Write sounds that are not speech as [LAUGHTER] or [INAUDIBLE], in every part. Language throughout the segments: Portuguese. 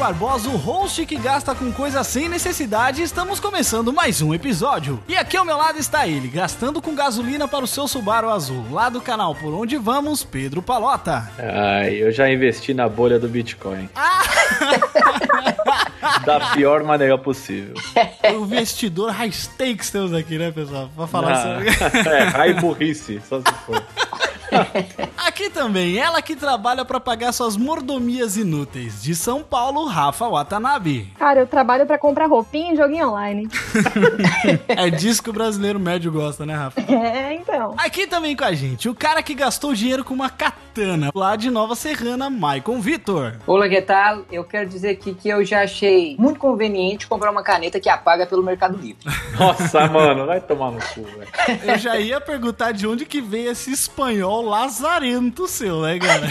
Barbosa, o host que gasta com coisas sem necessidade. e Estamos começando mais um episódio. E aqui ao meu lado está ele, gastando com gasolina para o seu Subaru azul. Lá do canal Por Onde Vamos, Pedro Palota. Ai, eu já investi na bolha do Bitcoin. [LAUGHS] da pior maneira possível. O investidor high stakes temos aqui, né, pessoal? Pra falar Ah, sobre. [LAUGHS] é, raiz burrice, só se for. [LAUGHS] Aqui também, ela que trabalha para pagar suas mordomias inúteis. De São Paulo, Rafa Watanabe. Cara, eu trabalho pra comprar roupinha e joguinho online. É disso que o brasileiro médio gosta, né, Rafa? É, então. Aqui também com a gente, o cara que gastou dinheiro com uma katana, lá de Nova Serrana, Maicon Vitor. Olá, que tal? Eu quero dizer aqui que eu já achei muito conveniente comprar uma caneta que apaga pelo Mercado Livre. Nossa, mano, vai tomar no cu, velho. Eu já ia perguntar de onde que veio esse espanhol lazarento seu, né, cara?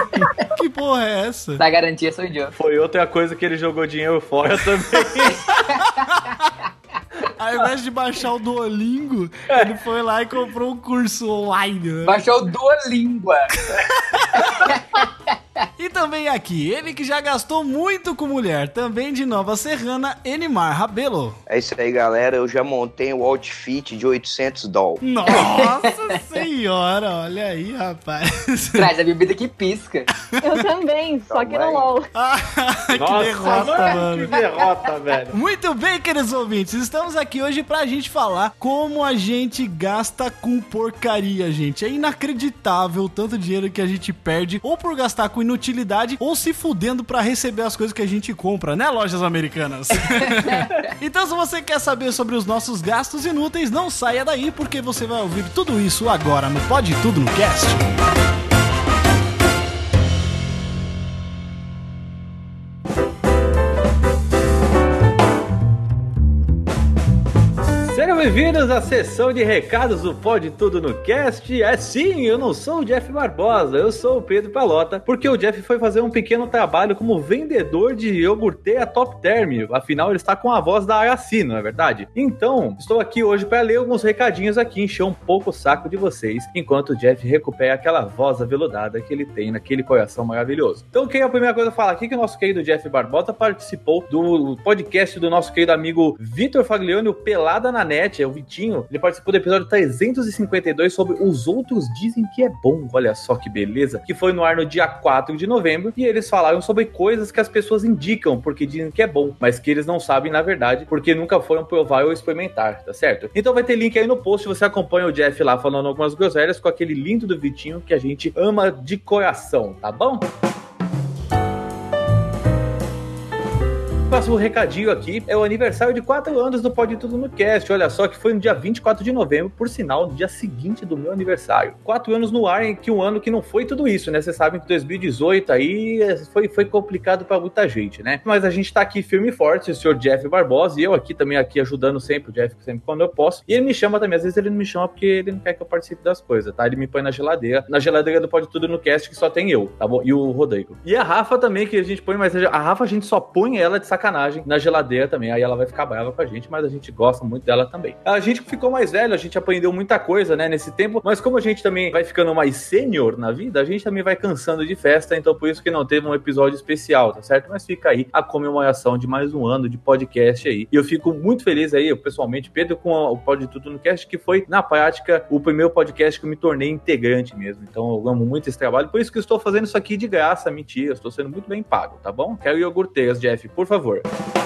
[LAUGHS] que porra é essa? Da garantia sou eu. Foi outra coisa que ele jogou dinheiro fora também. [LAUGHS] Ao invés de baixar o Duolingo, ele foi lá e comprou um curso online, né? Baixou Duolíngua. [LAUGHS] E também aqui, ele que já gastou muito com mulher, também de Nova Serrana, Enimar Rabelo. É isso aí, galera. Eu já montei o outfit de 800 dólares. Nossa [LAUGHS] senhora, olha aí, rapaz. Traz a bebida que pisca. Eu também, só que no. LOL. [LAUGHS] Ah, que Nossa, derrota, mano, mano. que derrota, velho. Muito bem, queridos ouvintes, estamos aqui hoje pra gente falar como a gente gasta com porcaria, gente. É inacreditável o tanto dinheiro que a gente perde, ou por gastar com inutilidade, ou se fudendo pra receber as coisas que a gente compra, né, lojas americanas? [LAUGHS] [LAUGHS] então, se você quer saber sobre os nossos gastos inúteis, não saia daí, porque você vai ouvir tudo isso agora no Pode Tudo no Cast. Bem-vindos à sessão de recados do Pode Tudo no Cast. É sim, eu não sou o Jeff Barbosa, eu sou o Pedro Palota, porque o Jeff foi fazer um pequeno trabalho como vendedor de iogurteia Top Term. Afinal, ele está com a voz da Araci, não é verdade? Então, estou aqui hoje para ler alguns recadinhos aqui, encher um pouco o saco de vocês, enquanto o Jeff recupera aquela voz aveludada que ele tem naquele coração maravilhoso. Então, queria a primeira coisa falar aqui que o nosso querido Jeff Barbosa participou do podcast do nosso querido amigo Vitor Faglione, o Pelada na Net, é o Vitinho. Ele participou do episódio 352 sobre Os Outros Dizem que é Bom. Olha só que beleza. Que foi no ar no dia 4 de novembro. E eles falaram sobre coisas que as pessoas indicam porque dizem que é bom, mas que eles não sabem na verdade porque nunca foram provar ou experimentar, tá certo? Então vai ter link aí no post. Você acompanha o Jeff lá falando algumas groselhas com aquele lindo do Vitinho que a gente ama de coração, tá bom? Próximo recadinho aqui é o aniversário de 4 anos do Pode Tudo no Cast. Olha só que foi no dia 24 de novembro, por sinal, no dia seguinte do meu aniversário. 4 anos no ar, que um ano que não foi tudo isso, né? Vocês sabem que 2018 aí é, foi, foi complicado pra muita gente, né? Mas a gente tá aqui firme e forte, o senhor Jeff Barbosa e eu aqui também aqui ajudando sempre o Jeff, sempre quando eu posso. E ele me chama também, às vezes ele não me chama porque ele não quer que eu participe das coisas, tá? Ele me põe na geladeira, na geladeira do Pode Tudo no Cast que só tem eu, tá bom? E o Rodrigo. E a Rafa também, que a gente põe, mas a Rafa a gente só põe ela de sacanagem na geladeira também. Aí ela vai ficar brava com a gente, mas a gente gosta muito dela também. A gente ficou mais velho, a gente aprendeu muita coisa, né, nesse tempo, mas como a gente também vai ficando mais sênior na vida, a gente também vai cansando de festa, então por isso que não teve um episódio especial, tá certo? Mas fica aí a comemoração de mais um ano de podcast aí. E eu fico muito feliz aí, eu pessoalmente, Pedro, com o Pode Tudo no Cast, que foi, na prática, o primeiro podcast que eu me tornei integrante mesmo. Então eu amo muito esse trabalho, por isso que eu estou fazendo isso aqui de graça, mentira, eu estou sendo muito bem pago, tá bom? Quero iogurteiras, Jeff, por favor. Network.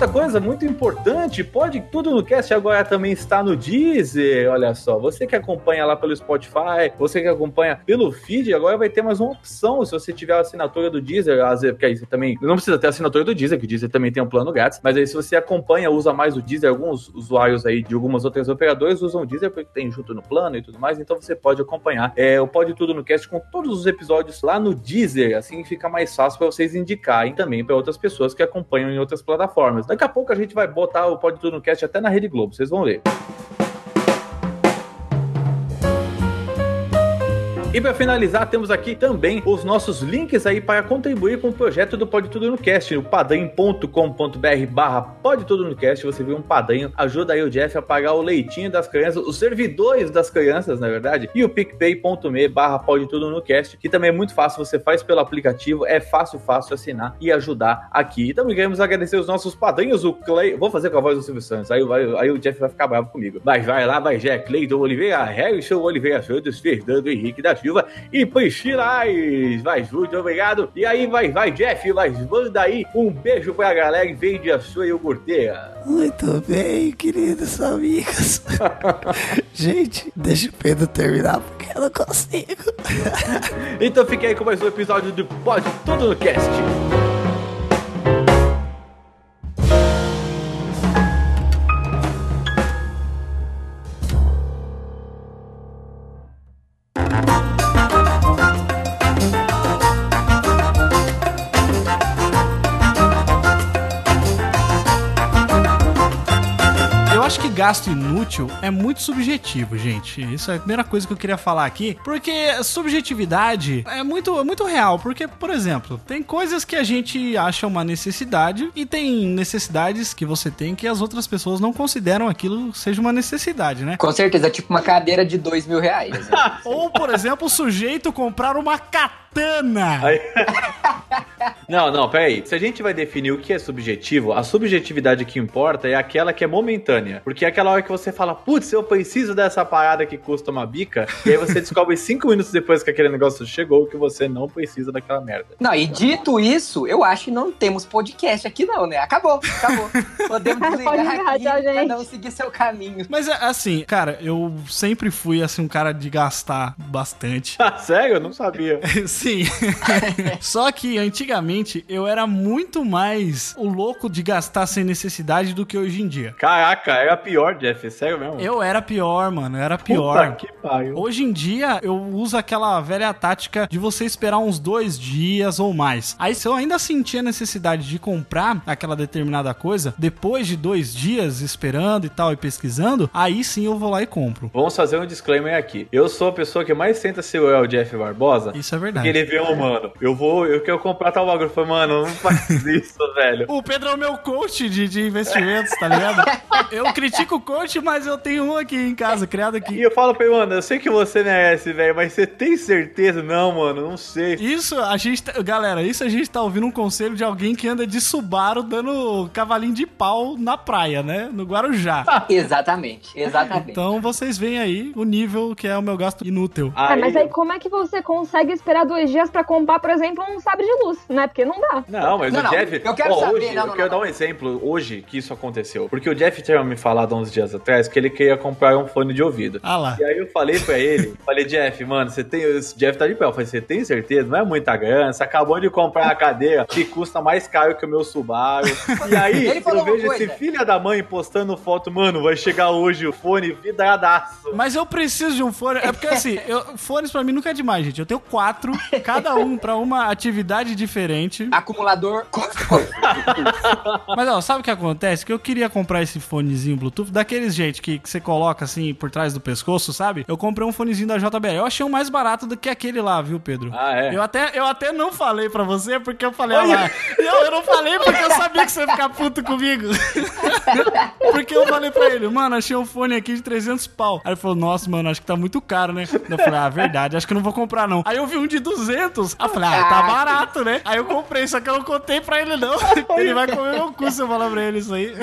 Outra coisa muito importante, pode tudo no cast agora também está no Deezer. Olha só, você que acompanha lá pelo Spotify, você que acompanha pelo feed, agora vai ter mais uma opção. Se você tiver a assinatura do Deezer, porque aí você também não precisa ter a assinatura do Deezer, que o Deezer também tem um plano grátis. Mas aí, se você acompanha, usa mais o Deezer, alguns usuários aí de algumas outras operadoras usam o Deezer porque tem junto no plano e tudo mais. Então você pode acompanhar é, o Pode Tudo no Cast com todos os episódios lá no Deezer. Assim fica mais fácil para vocês indicarem também para outras pessoas que acompanham em outras plataformas. Daqui a pouco a gente vai botar o Pode Tudo no Cast até na Rede Globo, vocês vão ver. E para finalizar, temos aqui também os nossos links aí para contribuir com o projeto do Pode Tudo no Cast, o padrim.com.br barra Pode Tudo no Cast, você viu um padrinho, ajuda aí o Jeff a pagar o leitinho das crianças, os servidores das crianças, na verdade, e o picpay.me barra Pode Tudo no Cast, que também é muito fácil, você faz pelo aplicativo, é fácil, fácil assinar e ajudar aqui. E também queremos agradecer os nossos padrinhos, o Clay, vou fazer com a voz do Silvio Santos, aí, aí o Jeff vai ficar bravo comigo. Mas vai lá, vai Jack, Cleiton Oliveira, Harrison Oliveira Santos, Fernando Henrique da Silva e Priscilas. Vai, Júlio, obrigado. E aí, vai, vai, Jeff, vai, manda aí um beijo pra galera e vende a sua iogurteira. Muito bem, queridos amigos. [LAUGHS] Gente, deixa o Pedro terminar porque eu não consigo. Então fique aí com mais um episódio do Pode Tudo no Cast. Gasto inútil é muito subjetivo, gente. Isso é a primeira coisa que eu queria falar aqui. Porque subjetividade é muito, é muito real. Porque, por exemplo, tem coisas que a gente acha uma necessidade e tem necessidades que você tem que as outras pessoas não consideram aquilo seja uma necessidade, né? Com certeza, tipo uma cadeira de dois mil reais. né? [LAUGHS] Ou, por exemplo, o sujeito comprar uma katana. [LAUGHS] Não, não, peraí. Se a gente vai definir o que é subjetivo, a subjetividade que importa é aquela que é momentânea. Porque é aquela hora que você fala, putz, eu preciso dessa parada que custa uma bica, e aí você [LAUGHS] descobre cinco minutos depois que aquele negócio chegou que você não precisa daquela merda. Não, e dito isso, eu acho que não temos podcast aqui não, né? Acabou, acabou. [LAUGHS] Podemos Pode desligar encerrar, aqui, tchau, cada um seguir seu caminho. Mas é, assim, cara, eu sempre fui assim um cara de gastar bastante. [LAUGHS] Ah, sério? Eu não sabia. Sim. Só que antigamente eu era muito mais o louco de gastar sem necessidade do que hoje em dia. Caraca, era pior, Jeff. é Sério mesmo? Eu era pior, mano, eu era Puta pior. que pariu. Hoje em dia, eu uso aquela velha tática de você esperar uns dois dias ou mais. Aí, se eu ainda sentir a necessidade de comprar aquela determinada coisa, depois de dois dias esperando e tal e pesquisando, aí sim eu vou lá e compro. Vamos fazer um disclaimer aqui. Eu sou a pessoa que mais tenta segurar o Jeff Barbosa. Isso é Porque verdade. ele vê, ô, mano, eu vou, eu quero comprar tal bagulho. Eu falei, mano, não faz [LAUGHS] isso, velho. O Pedro é o meu coach de, de investimentos, tá ligado? Eu critico o coach, mas eu tenho um aqui em casa, criado E aqui. eu falo pra ele, mano, eu sei que você merece, velho, mas você tem certeza? Não, mano, não sei. Isso, a gente. tá- Galera, isso a gente tá ouvindo um conselho de alguém que anda de Subaru dando cavalinho de pau na praia, né? No Guarujá. [LAUGHS] Exatamente, exatamente. Então vocês veem aí o nível que é o meu gasto inútil. Ah, mas aí como é que você consegue esperar dois dias pra comprar, por exemplo, um sabre de luz, né? Porque não dá. Não, mas Não, o não, Jeff. eu quero Ó, saber, hoje, não, eu não, quero não, dar um exemplo hoje que isso aconteceu. Porque o Jeff tinha me falado há uns dias atrás que ele queria comprar um fone de ouvido. Ah lá. E aí eu falei pra ele, [LAUGHS] falei, Jeff, mano, você tem. Esse Jeff tá de pé. Eu falei, você tem certeza? Não é muita grana. Você acabou de comprar uma cadeira que custa mais caro que o meu Subaru. E aí Ele eu vejo esse filho da mãe postando foto, mano, vai chegar hoje o fone vidradaço. Mas eu preciso de um fone. É porque assim, eu- fones pra mim nunca é demais, gente. Eu tenho quatro, cada um pra uma atividade diferente. Acumulador. [LAUGHS] Mas ó, sabe o que acontece? Que eu queria comprar esse fonezinho Bluetooth daqueles gente que, que você coloca assim por trás do pescoço, sabe? Eu comprei um fonezinho da JBL. Eu achei um mais barato do que aquele lá, viu, Pedro? Ah, é? Eu até, eu até não falei pra você porque eu falei, olha lá. Não, eu não falei porque eu sabia que você ia ficar puto comigo. [LAUGHS] porque eu falei pra ele, mano, achei um fone aqui de 300 pau. Aí ele falou, nossa, mano, acho que tá muito caro, né? Eu falei, ah, verdade, acho que eu não vou comprar não. Aí eu vi um de 200. Aí eu falei, ah, tá Ah, barato, né? Aí eu comprei, só que eu não contei pra ele, não. [LAUGHS] Ele vai comer meu cu se eu falar pra ele isso aí.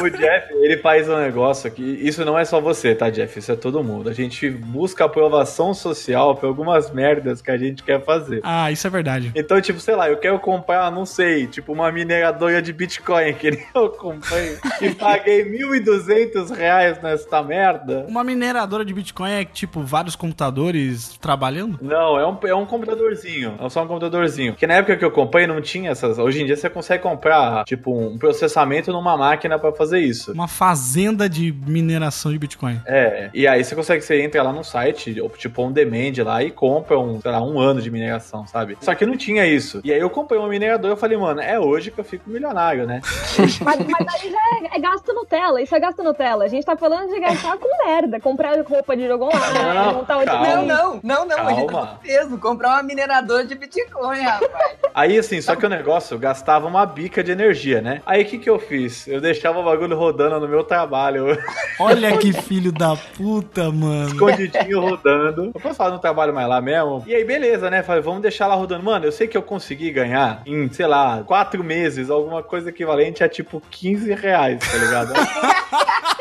O Jeff, ele faz um negócio aqui. Isso não é só você, tá, Jeff? Isso é todo mundo. A gente busca aprovação social por algumas merdas que a gente quer fazer. Ah, isso é verdade. Então, tipo, sei lá, eu quero comprar, não sei, tipo, uma mineradora de Bitcoin [LAUGHS] que nem eu comprei e paguei 1.200 reais nesta merda. Uma mineradora de Bitcoin é tipo vários computadores trabalhando? Não, é um, é um computadorzinho. É só um computadorzinho. Porque na época que eu comprei não tinha essas. Hoje em dia você consegue comprar, tipo, um processamento numa máquina pra fazer isso. Uma fazenda de mineração de Bitcoin. É, e aí você consegue, você entra lá no site, ou, tipo on demand lá e compra um, sei lá, um ano de mineração, sabe? Só que não tinha isso. E aí eu comprei uma mineradora e falei, mano, é hoje que eu fico milionário, né? Mas, mas aí já é, é gasto Nutella, isso é gasto Nutella. A gente tá falando de gastar com merda. Comprar roupa de jogo online, Não, montar calma. Não, não, não, não. A gente Calma. tá mesmo. Comprar uma mineradora de Bitcoin, rapaz. Aí assim, só que o negócio gastava uma bica de energia, né? Aí o que que eu fiz? Eu deixava o bagulho rodando no meu trabalho, [LAUGHS] Olha que filho da puta, mano. escondidinho rodando. Eu posso falar, não trabalho mais lá mesmo. E aí, beleza, né? Falei, vamos deixar lá rodando. Mano, eu sei que eu consegui ganhar em, sei lá, quatro meses, alguma coisa equivalente a tipo 15 reais, tá ligado? [LAUGHS]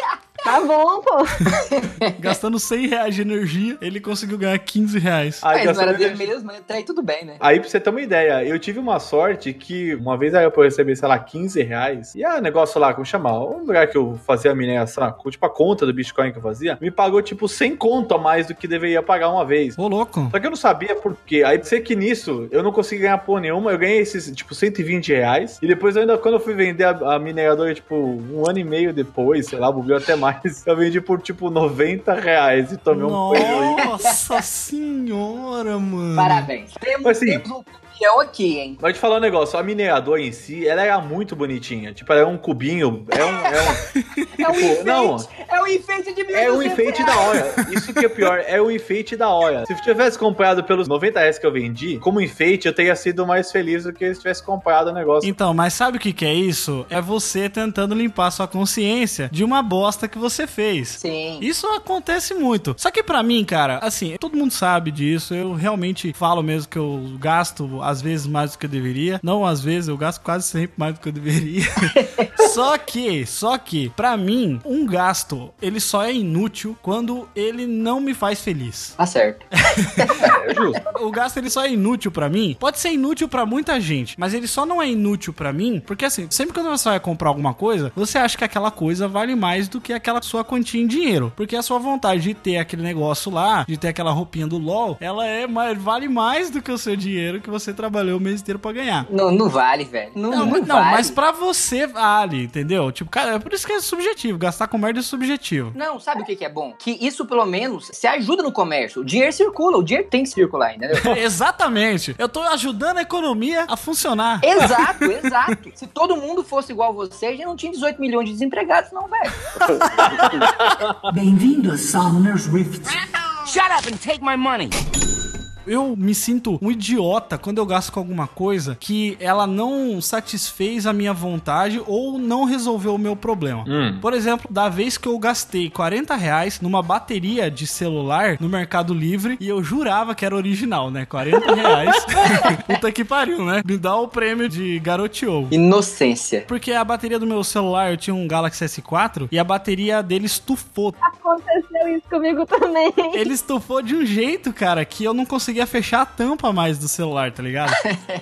Tá bom, pô. [LAUGHS] Gastando 100 reais de energia, ele conseguiu ganhar 15 reais. Aí, Mas não era dele mesmo, até aí tudo bem, né? Aí, pra você ter uma ideia, eu tive uma sorte que uma vez aí eu receber, sei lá, 15 reais. E a negócio lá, como chamar? Um lugar que eu fazia a mineração, tipo a conta do Bitcoin que eu fazia, me pagou tipo 100 conto a mais do que deveria pagar uma vez. Ô, louco. Só que eu não sabia por quê. Aí sei que nisso eu não consegui ganhar porra nenhuma. Eu ganhei esses, tipo, 120 reais. E depois eu ainda, quando eu fui vender a, a mineradora, tipo, um ano e meio depois, sei lá, buguei até mais. Eu vendi por, tipo, 90 reais e tomei um prejuízo. Nossa senhora, mano. Parabéns. Temos, Mas, assim, temos um campeão aqui, hein? Mas te falar um negócio, a mineradora em si, ela era muito bonitinha. Tipo, ela é um cubinho, é um... É um É um Tipo, enfeite. não. É um enfeite de É um 1.200 enfeite da hora. Isso que é pior, é um enfeite da hora. Se eu tivesse comprado pelos 90 reais que eu vendi, como enfeite, eu teria sido mais feliz do que se tivesse comprado o negócio. Então, mas sabe o que, que é isso? É você tentando limpar sua consciência de uma bosta que você fez. Sim. Isso acontece muito. Só que pra mim, cara, assim, todo mundo sabe disso. Eu realmente falo mesmo que eu gasto às vezes mais do que eu deveria. Não às vezes, eu gasto quase sempre mais do que eu deveria. [LAUGHS] só que, só que, pra mim, um gasto, ele só é inútil quando ele não me faz feliz. Tá certo. [LAUGHS] É justo. O gasto ele só é inútil pra mim. Pode ser inútil pra muita gente, mas ele só não é inútil pra mim, porque assim, sempre quando você vai comprar alguma coisa, você acha que aquela coisa vale mais do que aquela sua quantia em dinheiro, porque a sua vontade de ter aquele negócio lá, de ter aquela roupinha do LoL, ela é mais, vale mais do que o seu dinheiro que você trabalhou o mês inteiro pra ganhar. Não, não vale, velho. Não, Não, não, mas- não, vale. mas pra você vale, entendeu? Tipo, cara, é por isso que é subjetivo. Gastar com merda é subjetivo. Não, sabe o que, que é bom? Que isso, pelo menos, se ajuda no comércio. O dinheiro circula, o dinheiro tem que circular, entendeu? [LAUGHS] Exatamente. Eu tô ajudando a economia a funcionar. exato, [LAUGHS] exato. Se todo mundo fosse igual você, a gente não tinha 18 milhões de desempregados, não, velho. [LAUGHS] Bem-vindo a Summoner's Rift. Shut up and take my money. Eu me sinto um idiota quando eu gasto com alguma coisa que ela não satisfez a minha vontade ou não resolveu o meu problema. Hum. Por exemplo, da vez que eu gastei 40 reais numa bateria de celular no Mercado Livre e eu jurava que era original, né? 40 [LAUGHS] reais. [LAUGHS] Puta que pariu, né? Me dá o prêmio de garoteou. Inocência. Porque a bateria do meu celular, eu tinha um Galaxy S4 e a bateria dele estufou. Aconteceu isso comigo também. Ele estufou de um jeito, cara, que eu não conseguia fechar a tampa mais do celular, tá ligado?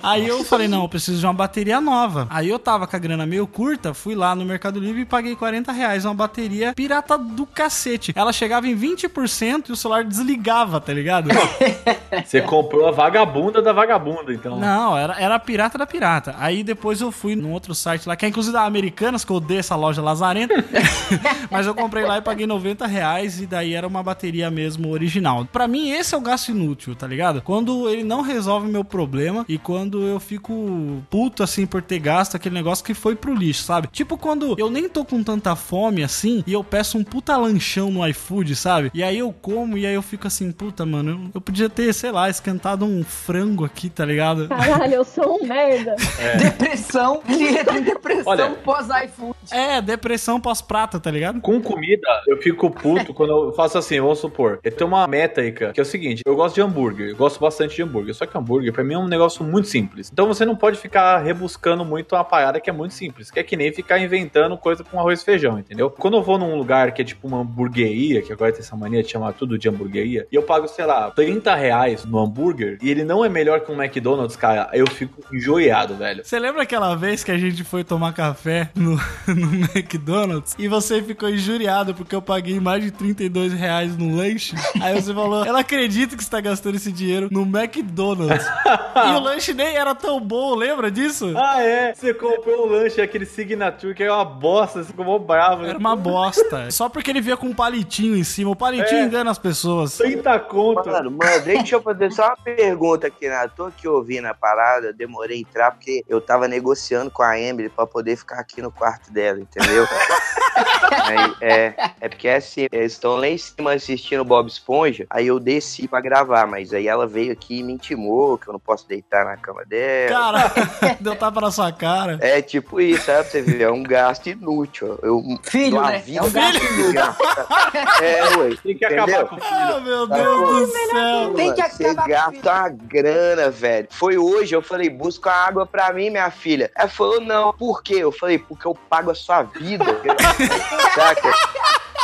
Aí eu falei, não, eu preciso de uma bateria nova. Aí eu tava com a grana meio curta, fui lá no Mercado Livre e paguei 40 reais uma bateria pirata do cacete. Ela chegava em 20% e o celular desligava, tá ligado? [LAUGHS] Você comprou a vagabunda da vagabunda, então. Não, era, era a pirata da pirata. Aí depois eu fui num outro site lá, que é inclusive da Americanas, que eu odeio essa loja lazarenta. [LAUGHS] Mas eu comprei lá e paguei 90 reais e daí era uma bateria mesmo original. Pra mim, esse é o gasto inútil, tá ligado? Quando ele não resolve meu problema e quando eu fico puto assim por ter gasto aquele negócio que foi pro lixo, sabe? Tipo quando eu nem tô com tanta fome assim e eu peço um puta lanchão no iFood, sabe? E aí eu como e aí eu fico assim, puta, mano, eu, eu podia ter, sei lá, esquentado um frango aqui, tá ligado? Caralho, eu sou um merda. Depressão. Ele entra em depressão Olha. pós-iFood. É, depressão pós-prata, tá ligado? Com comida, eu fico puto quando eu faço assim, vamos supor. Eu tenho uma métrica, que é o seguinte, eu gosto de hambúrguer. Hambúrguer. Eu gosto bastante de hambúrguer. Só que hambúrguer, pra mim, é um negócio muito simples. Então você não pode ficar rebuscando muito uma parada que é muito simples. Que é que nem ficar inventando coisa com arroz e feijão, entendeu? Quando eu vou num lugar que é tipo uma hamburgueria, que agora tem essa mania de chamar tudo de hamburgueria, e eu pago, sei lá, 30 reais no hambúrguer, e ele não é melhor que um McDonald's, cara, eu fico enjoiado, velho. Você lembra aquela vez que a gente foi tomar café no, [LAUGHS] no McDonald's e você ficou injuriado porque eu paguei mais de 32 reais no lanche? Aí você falou, eu não acredito que você tá gastando esse dinheiro no McDonald's. [LAUGHS] e o lanche nem era tão bom, lembra disso? Ah, é? Você comprou o lanche, aquele Signature, que é uma bosta, você ficou bravo. Era uma bosta. [LAUGHS] Só porque ele via com um palitinho em cima. O palitinho É. engana as pessoas. 30 conto. Mano, mano, deixa eu fazer só uma pergunta aqui, né? Tô aqui ouvindo a parada, demorei a entrar porque eu tava negociando com a Emily pra poder ficar aqui no quarto dela, entendeu? [LAUGHS] Aí, é, é porque é assim, eles estão lá em cima assistindo Bob Esponja, aí eu desci pra gravar, mas aí ela veio aqui e me intimou que eu não posso deitar na cama dela. Cara, [LAUGHS] deu tapa na sua cara. É tipo isso, sabe? Você ver, é um gasto inútil. Eu Filho, né? vida É um gasto gastar. [LAUGHS] É, ué. Tem que Entendeu? acabar com o filho. Ah, meu Deus bom. do céu. Tem que Você acabar com gasta uma grana, velho. Foi hoje, eu falei, busca água pra mim, minha filha. Ela falou, não, por quê? Eu falei, porque eu pago a sua vida. [LAUGHS] Saca?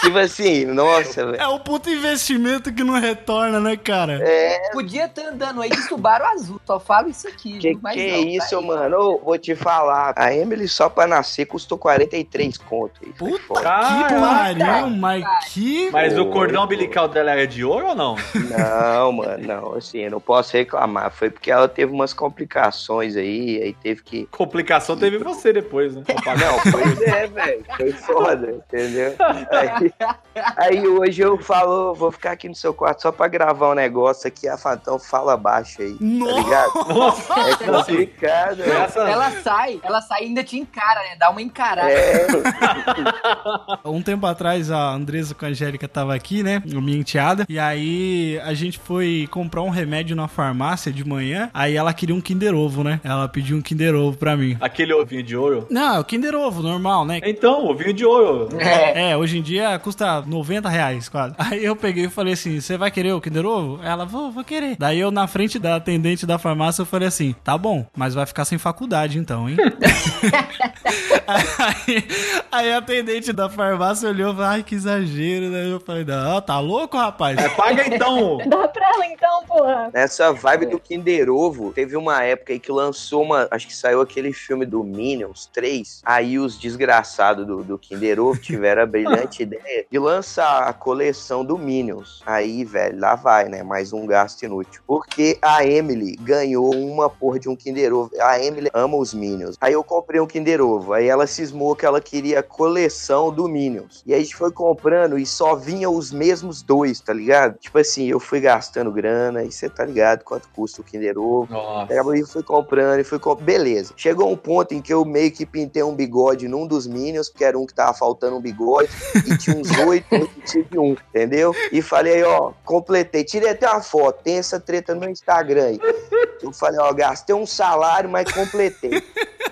Tipo assim, nossa, velho. É o puto investimento que não retorna, né, cara? É, Podia estar andando aí de Subaru azul, só falo isso aqui. que? Mas que é não, tá isso, aí. mano? Ô, vou te falar. A Emily só pra nascer custou 43 conto. Isso é Puta que pariu, mas que. Mas o Oi, cordão umbilical dela era de ouro ou não? Não, mano, não. Assim, eu não posso reclamar. Foi porque ela teve umas complicações aí, aí teve que Complicação teve você depois, né? [LAUGHS] Não, pois é, velho. Foi foda, entendeu? [LAUGHS] Aí, [LAUGHS] aí hoje eu falo, vou ficar aqui no seu quarto só pra gravar um negócio aqui, a Fatão fala baixo aí. Tá Nossa! ligado? Nossa, [LAUGHS] É complicado, essa... Ela sai, ela sai e ainda te encara, né? Dá uma encarada. É, [LAUGHS] Um tempo atrás a Andresa com a Angélica tava aqui, né? Minha enteada. E aí a gente foi comprar um remédio na farmácia de manhã. Aí ela queria um Kinder Ovo, né? Ela pediu um Kinder Ovo pra mim. Aquele ovinho de ouro. Não, é o Kinder Ovo, normal, né? Então, ovinho de ouro. É. É, hoje em dia custa 90 reais quase. [LAUGHS] Aí eu peguei e falei assim: você vai querer o Kinder Ovo? Ela, vou, vou querer. Daí eu, na frente da atendente da farmácia, eu falei assim: tá bom, mas vai ficar sem faculdade então, hein? [LAUGHS] aí, aí a atendente da farmácia olhou e falou: ai, que exagero. Daí eu falei: não, tá louco, rapaz? É, paga então. [LAUGHS] Dá pra ela então, porra. nessa vibe do Kinder Ovo, teve uma época aí que lançou uma. Acho que saiu aquele filme do Minions 3. Aí os desgraçados do, do Kinder Ovo tiveram a brilhante ideia de lançar a coleção do Minions. Aí, velho, lá vai, né? Mais um gasto inútil. Porque a Emily ganhou uma porra de um Kinder Ovo. A Emily ama os Minions. Aí eu comprei um Kinder Ovo. Aí ela cismou que ela queria a coleção do Minions. E aí a gente foi comprando e só vinha os mesmos dois, tá ligado? Tipo assim, eu fui gastando grana e você tá ligado quanto custa o Kinder Ovo. Nossa. Aí eu fui comprando e fui comprando. Beleza. Chegou um ponto em que eu meio que pintei um bigode num dos Minions, porque era um que tava faltando um bigode, e tinha uns oito, eu tive um, entendeu? E falei, ó, completei. Tirei até uma foto, tem essa treta no Instagram aí. Eu falei, ó, gastei um salário, mas completei.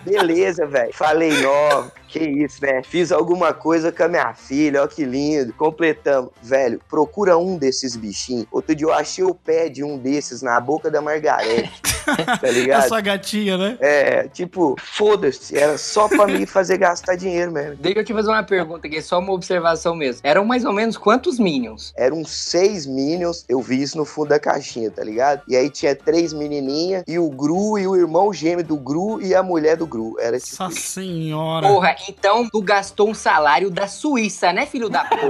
Beleza, velho. Falei, ó, que isso, né? Fiz alguma coisa com a minha filha, ó que lindo. Completamos. Velho, procura um desses bichinhos. Outro dia eu achei o pé de um desses na boca da Margarete. [LAUGHS] Tá É ligado? sua gatinha, né? É, tipo, foda-se, era só pra me fazer gastar dinheiro mesmo. Deixa eu te fazer uma pergunta aqui, só uma observação mesmo. Eram mais ou menos quantos Minions? Eram seis Minions, eu vi isso no fundo da caixinha, tá ligado? E aí tinha três menininhas, e o Gru, e o irmão gêmeo do Gru, e a mulher do Gru. Era tipo Nossa senhora. Porra, então tu gastou um salário da Suíça, né, filho da puta?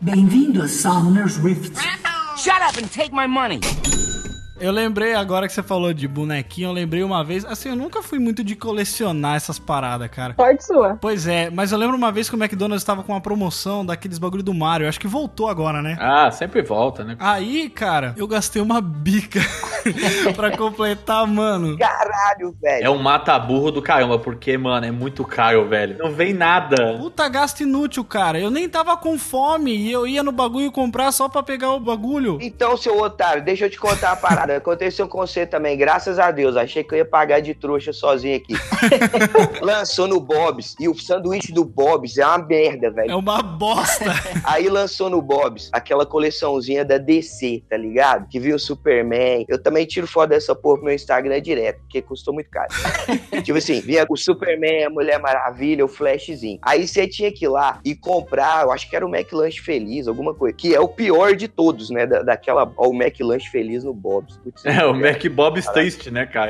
Bem-vindo a Summoner's Rift. Shut up and take my money. Eu lembrei agora que você falou de bonequinho, eu lembrei uma vez, assim, eu nunca fui muito de colecionar essas paradas, cara. Sorte sua. Pois é, mas eu lembro uma vez que o McDonald's estava com uma promoção daqueles bagulho do Mario, eu acho que voltou agora, né? Ah, sempre volta, né? Aí, cara, eu gastei uma bica [LAUGHS] pra completar, mano. Caralho, velho. É um mata-burro do caramba, porque, mano, é muito caro, velho. Não vem nada. Puta gasto inútil, cara. Eu nem tava com fome e eu ia no bagulho comprar só pra pegar o bagulho. Então, seu otário, deixa eu te contar uma parada. Aconteceu com você também, graças a Deus. Achei que eu ia pagar de trouxa sozinho aqui. [LAUGHS] lançou no Bob's e o sanduíche do Bob's é uma merda, É velho. uma bosta. Aí lançou no Bob's aquela coleçãozinha da DC, tá ligado? Que viu o Superman. Eu também tiro foto dessa porra pro meu Instagram direto, porque custou muito caro. [LAUGHS] tipo assim, vinha o Superman, a Mulher Maravilha, o Flashzinho. Aí você tinha que ir lá e comprar, eu acho que era o McLanche Feliz, alguma coisa. Que é o pior de todos, né? Da, daquela, ó, o McLanche Feliz no Bob's. Putz, É, o. Mac Bob's Taste, né? Não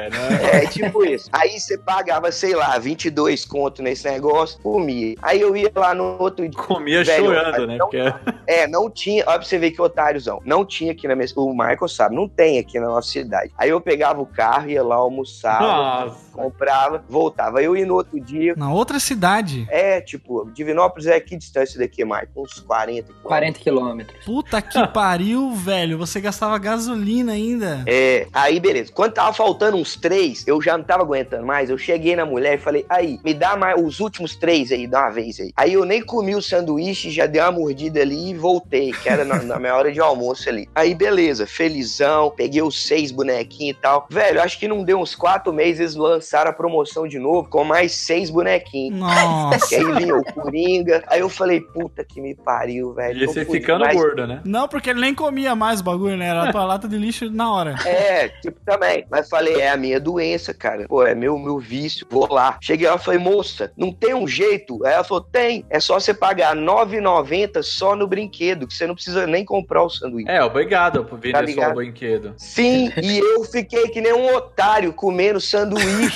é- É, tipo isso. Aí você pagava, sei lá, 22 conto nesse negócio, comia. Aí eu ia lá no outro dia. Comia Velho, chorando, né? não- Porque É, não tinha. Olha pra você ver que otáriozão. Não tinha aqui na minha. O Michael sabe, não tem aqui na nossa cidade. Aí eu pegava o carro, ia lá, almoçava, Nossa. Comprava, voltava. Eu ia no outro dia. Na outra cidade. É, tipo, Divinópolis é que distância daqui, Michael? Uns 40 quilômetros. 40 quilômetros. Puta que [LAUGHS] pariu, velho. Você gastava gasolina ainda. É, aí beleza. Quando tava faltando uns três, eu já não tava aguentando mais. Eu cheguei na mulher e falei, aí, me dá mais os últimos três aí, dá uma vez aí. Aí eu nem comi o sanduíche, já dei uma mordida ali e voltei, que era na, na minha hora de almoço ali. Aí beleza, felizão, peguei os seis bonequinhos e tal. Velho, acho que não deu uns quatro meses, eles lançaram a promoção de novo com mais seis bonequinhos. Que Nossa. aí vinha o Coringa. Aí eu falei, puta que me pariu, velho. E você ficando Mas- gordo, né? Não, porque ele nem comia mais o bagulho, né? Era pra lata de lixo na hora. É, tipo, também. Mas falei, é a minha doença, cara. Pô, é meu, meu vício. Vou lá. Cheguei lá e falei, moça, não tem um jeito? Aí ela falou, tem. É só você pagar R$ 9,90 só no brinquedo, que você não precisa nem comprar o sanduíche. É, obrigado por vender Tá só o brinquedo. Sim, [LAUGHS] e eu fiquei que nem um otário comendo sanduíche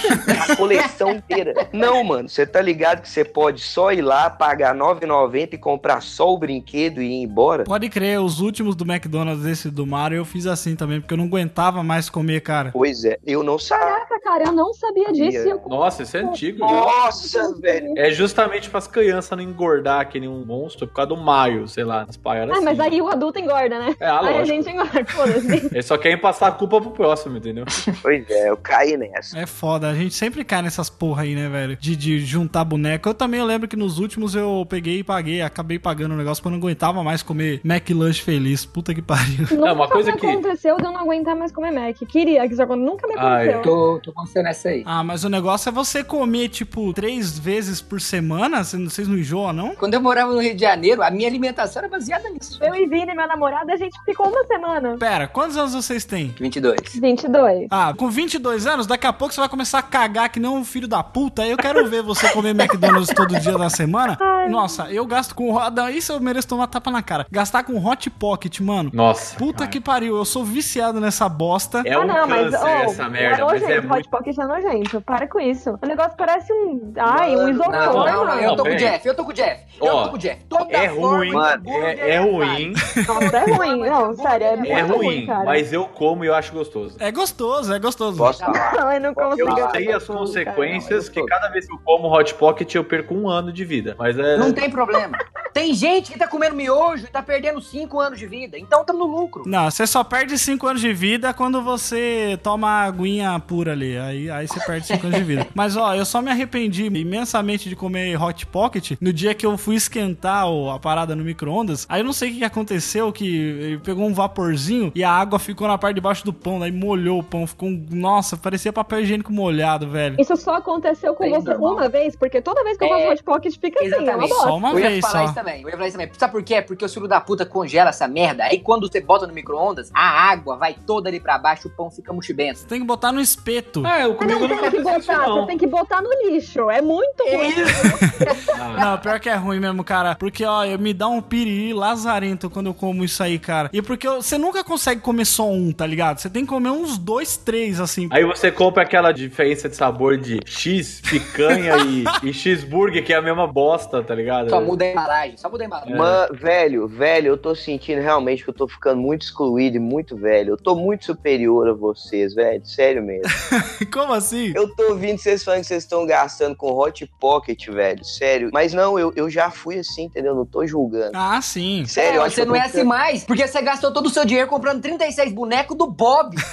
a coleção inteira. Não, mano, você tá ligado que você pode só ir lá, pagar R$ 9,90 e comprar só o brinquedo e ir embora? Pode crer, os últimos do McDonald's, esse do Mario, eu fiz assim também, porque eu não aguentava mais comer, cara. Pois é, eu não sabia. Caraca, cara, eu não sabia disso. eu- Nossa, isso é antigo. Nossa, velho. É justamente pras crianças não engordar que nem um monstro por causa do Mario, sei lá, nas paiadas. Ah, mas aí o adulto engorda, né? É, ah, aí a gente engorda, foda-se. Eles só querem passar a culpa pro próximo, entendeu? Pois é, eu caí nessa. É foda, a gente sempre cai nessas porra aí, né, velho? De, de juntar boneco. Eu também lembro que nos últimos eu peguei e paguei, acabei pagando o negócio porque eu não aguentava mais comer McLanche feliz. Puta que pariu. Nunca uma coisa que- aconteceu de eu não aguentar mais comer Mac. Queria que isso aconte- nunca me Ai, aconteceu. Tô, tô com você nessa aí. Ah, mas o negócio é você comer, tipo, três vezes por semana? Cê- Vocês não enjoam, não? Quando eu morava no Rio de Janeiro, a minha alimentação era baseada nisso. Eu e Vini, meu namorado, a gente ficou uma semana. Pera, quantos anos vocês têm? 22. 22. Ah, com 22 anos, daqui a pouco você vai começar a cagar que nem um filho da puta. Aí eu quero ver você comer McDonald's todo dia da semana. [LAUGHS] Nossa, eu gasto com. Não, isso eu mereço tomar tapa na cara. Gastar com Hot Pocket, mano. Nossa. Puta que pariu, eu sou viciado nessa bosta. É um câncer oh, essa merda, é mas nojento, é Hot muito. Pocket é nojento. Para com isso. O negócio parece um. Ai, um Não, isopor, não, não, mano. eu tô Não, com o. Jeff, eu tô com o Jeff. Eu Ó, tô com o Jeff. Toda É ruim, mano, é, é necessário. ruim, Nossa, é ruim. Não, sério, é muito é ruim, ruim, cara. mas eu como e eu acho gostoso. É gostoso, é gostoso. Posso [LAUGHS] falar? Não, eu não consigo. Eu sei as consequências que cada vez que eu como Hot Pocket eu perco um ano de vida. Mas é. Não tem problema. Tem gente que tá comendo miojo e tá perdendo 5 anos de vida. Então tamo no lucro. Não, você só perde 5 anos de vida quando você toma a aguinha pura ali. Aí, aí você perde 5 anos de vida. [LAUGHS] Mas ó, eu só me arrependi imensamente de comer Hot Pocket no dia que eu fui esquentar a parada no micro-ondas. Aí eu não sei o que aconteceu, que ele pegou um vaporzinho e a água ficou na parte de baixo do pão. Daí molhou o pão. Ficou, um- nossa, parecia papel higiênico molhado, velho. Isso só aconteceu com É você normal. uma vez, porque toda vez que eu faço É, Hot Pocket fica assim, é uma exatamente. bosta. Só uma eu ia vez falar só. isso também. Eu ia falar isso também. Sabe por quê? Porque o filho da puta congela essa merda. Aí quando você bota no micro-ondas, a água vai toda ali pra baixo, o pão fica mochibento. Você tem que botar no espeto. É, eu Mas comigo não não tem que acontece isso, botar, não. você tem que botar no lixo. É muito ruim. [LAUGHS] Não, pior que é ruim mesmo, cara. Porque, ó, eu- me dá um piriri lazarento quando eu como isso aí, cara. E porque eu- você nunca consegue comer só um, tá ligado? Você tem que comer uns dois, três, assim. Aí você compra aquela diferença de sabor de X, picanha e, e cheeseburger, que é a mesma bosta, tá ligado? Só muda a embalagem. só muda a embalagem. Ma- velho, velho, eu tô sentindo realmente que eu tô ficando muito excluído e muito velho. Eu tô muito superior a vocês, velho. Sério mesmo. [LAUGHS] Como assim? Eu tô ouvindo vocês falando que vocês estão gastando com Hot Pocket, velho. Sério. Mas não, eu, eu já fui assim, entendeu? Não tô julgando. Ah, sim. Sério, É, eu acho você que não é assim mais, porque você gastou todo o seu dinheiro comprando 36 bonecos do Bob. [LAUGHS]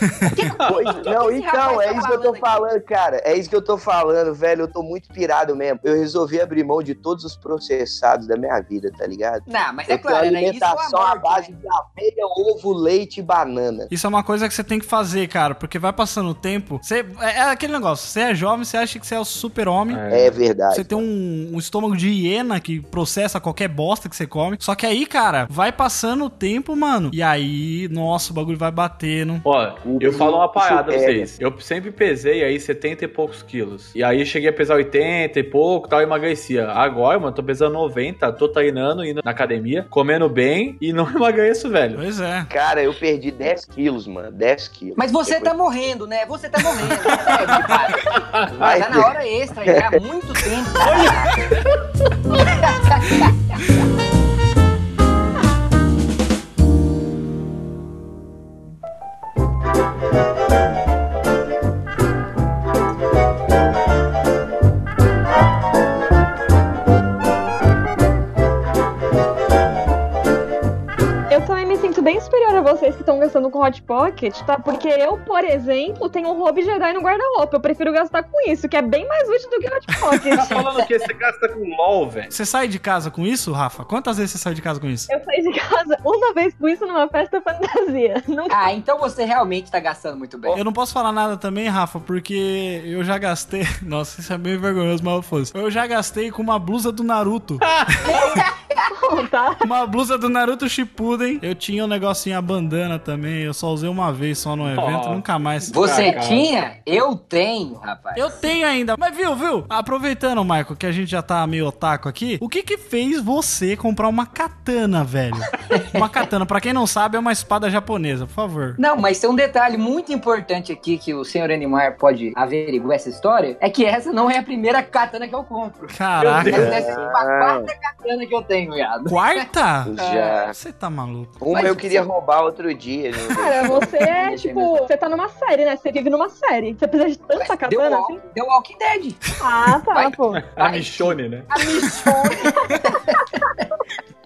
Pois, não, esse então, é tá isso que eu tô falando aqui? Cara. É isso que eu tô falando, velho. Eu tô muito pirado mesmo. Eu resolvi abrir mão de todos os processados da minha vida, tá ligado? Não, mas é Eu tenho claro, né? Isso é alimentação uma à morte, base né? de aveia, ovo, leite e banana. Isso é uma coisa que você tem que fazer, cara, porque vai passando o tempo. Você, é, é aquele negócio, você é jovem, você acha que você é o super-homem. É, verdade. Você tem um, um estômago de hiena que processa qualquer bosta que você come. Só que aí, cara, vai passando o tempo, mano. E aí, nossa, o bagulho vai batendo. Ó, eu falo uma parada pra vocês. Eu sempre pesei aí 70 e poucos quilos. E aí cheguei a pesar 80 e pouco tal, emagrecia. Agora, mano, tô pesando 90, tô treinando, indo na academia, comendo bem e não [LAUGHS] emagreço, velho. Pois é. Cara, eu perdi 10 quilos, mano. 10 quilos. Mas você Depois- tá morrendo, né? Você tá morrendo. Cara. [LAUGHS] Vai Tá na hora extra já, há muito tempo. Eu [LAUGHS] Hot Pocket, tá? Porque eu, por exemplo, tenho um Hobby Jedi no guarda-roupa. Eu prefiro gastar com isso, que é bem mais útil do que Hot Tá Pocket. falando que você gasta com LOL, velho. Você sai de casa com isso, Rafa? Quantas vezes você sai de casa com isso? Eu saí de casa uma vez com isso numa festa fantasia. Nunca Ah, então você realmente tá gastando muito bem. Eu não posso falar nada também, Rafa, porque eu já gastei. [LAUGHS] Nossa, isso é bem vergonhoso, mas fosse. Eu já gastei com uma blusa do Naruto. [LAUGHS] [LAUGHS] tá? Uma blusa do Naruto Shippuden. Eu tinha um negocinho, a bandana também. Eu só usei uma vez só no evento, Oh. nunca mais. Você Cara, tinha? Eu tenho, rapaz. Eu tenho ainda. Mas viu, viu? Aproveitando, Michael, que a gente já tá meio otaku aqui, o que que fez você comprar uma katana, velho? [LAUGHS] uma katana, pra quem não sabe, é uma espada japonesa, por favor. Não, mas tem um detalhe muito importante aqui que o senhor Animar pode averiguar essa história, é que essa não é a primeira katana que eu compro. Caraca. Essa é a quarta katana que eu tenho, viado. Quarta? [LAUGHS] Já. Você tá maluco. Uma Mas eu queria você- roubar outro dia. Não Cara, você é tipo. Você tá numa série, né? Você vive numa série. Você precisa de tanta katana walk, assim? deu Walking Dead. Ah, tá, Vai. pô. A Michone, né? A Michonne. [LAUGHS]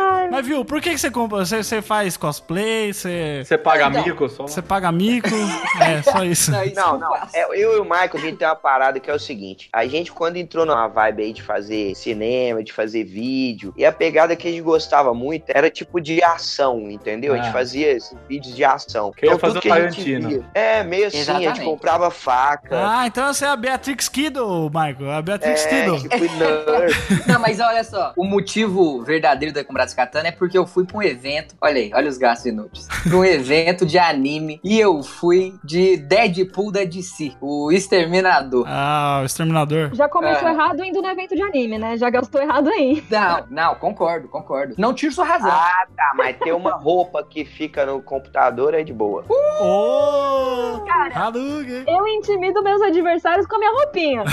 Ai, Mas viu, por que, que você compra? Você, você faz cosplay? Você, Você paga Então. mico só? você paga mico? [LAUGHS] é, só isso. Não, isso Não, eu não. É, eu e o Michael, a gente tem uma parada que é o seguinte: a gente, quando entrou numa vibe aí de fazer cinema, de fazer vídeo, e a pegada que a gente gostava muito era tipo de ação, entendeu? A Ah. gente fazia esses vídeos de ação. Fazer que o a gente Tarantino. via- É, meio assim, a Exatamente. gente comprava faca. Ah, então você é a Beatrix Kiddo, Michael. A Beatrix é, Kiddo. tipo [LAUGHS] nerd. Não, mas olha só, o motivo verdadeiro da comprar essa katana é porque eu fui pra um evento, olha aí, olha os gastos inúteis, pra um evento de anime e eu fui de Deadpool da DC, o Exterminador. Ah, o Exterminador. já começou Ah. errado indo no evento de anime, né? Já gastou errado aí. Não, não, concordo, concordo. Não tiro sua razão. Ah, tá, mas ter uma roupa que fica no computador é de boa. Ô! Cara. Hadouken. Eu intimido meus adversários com a minha roupinha.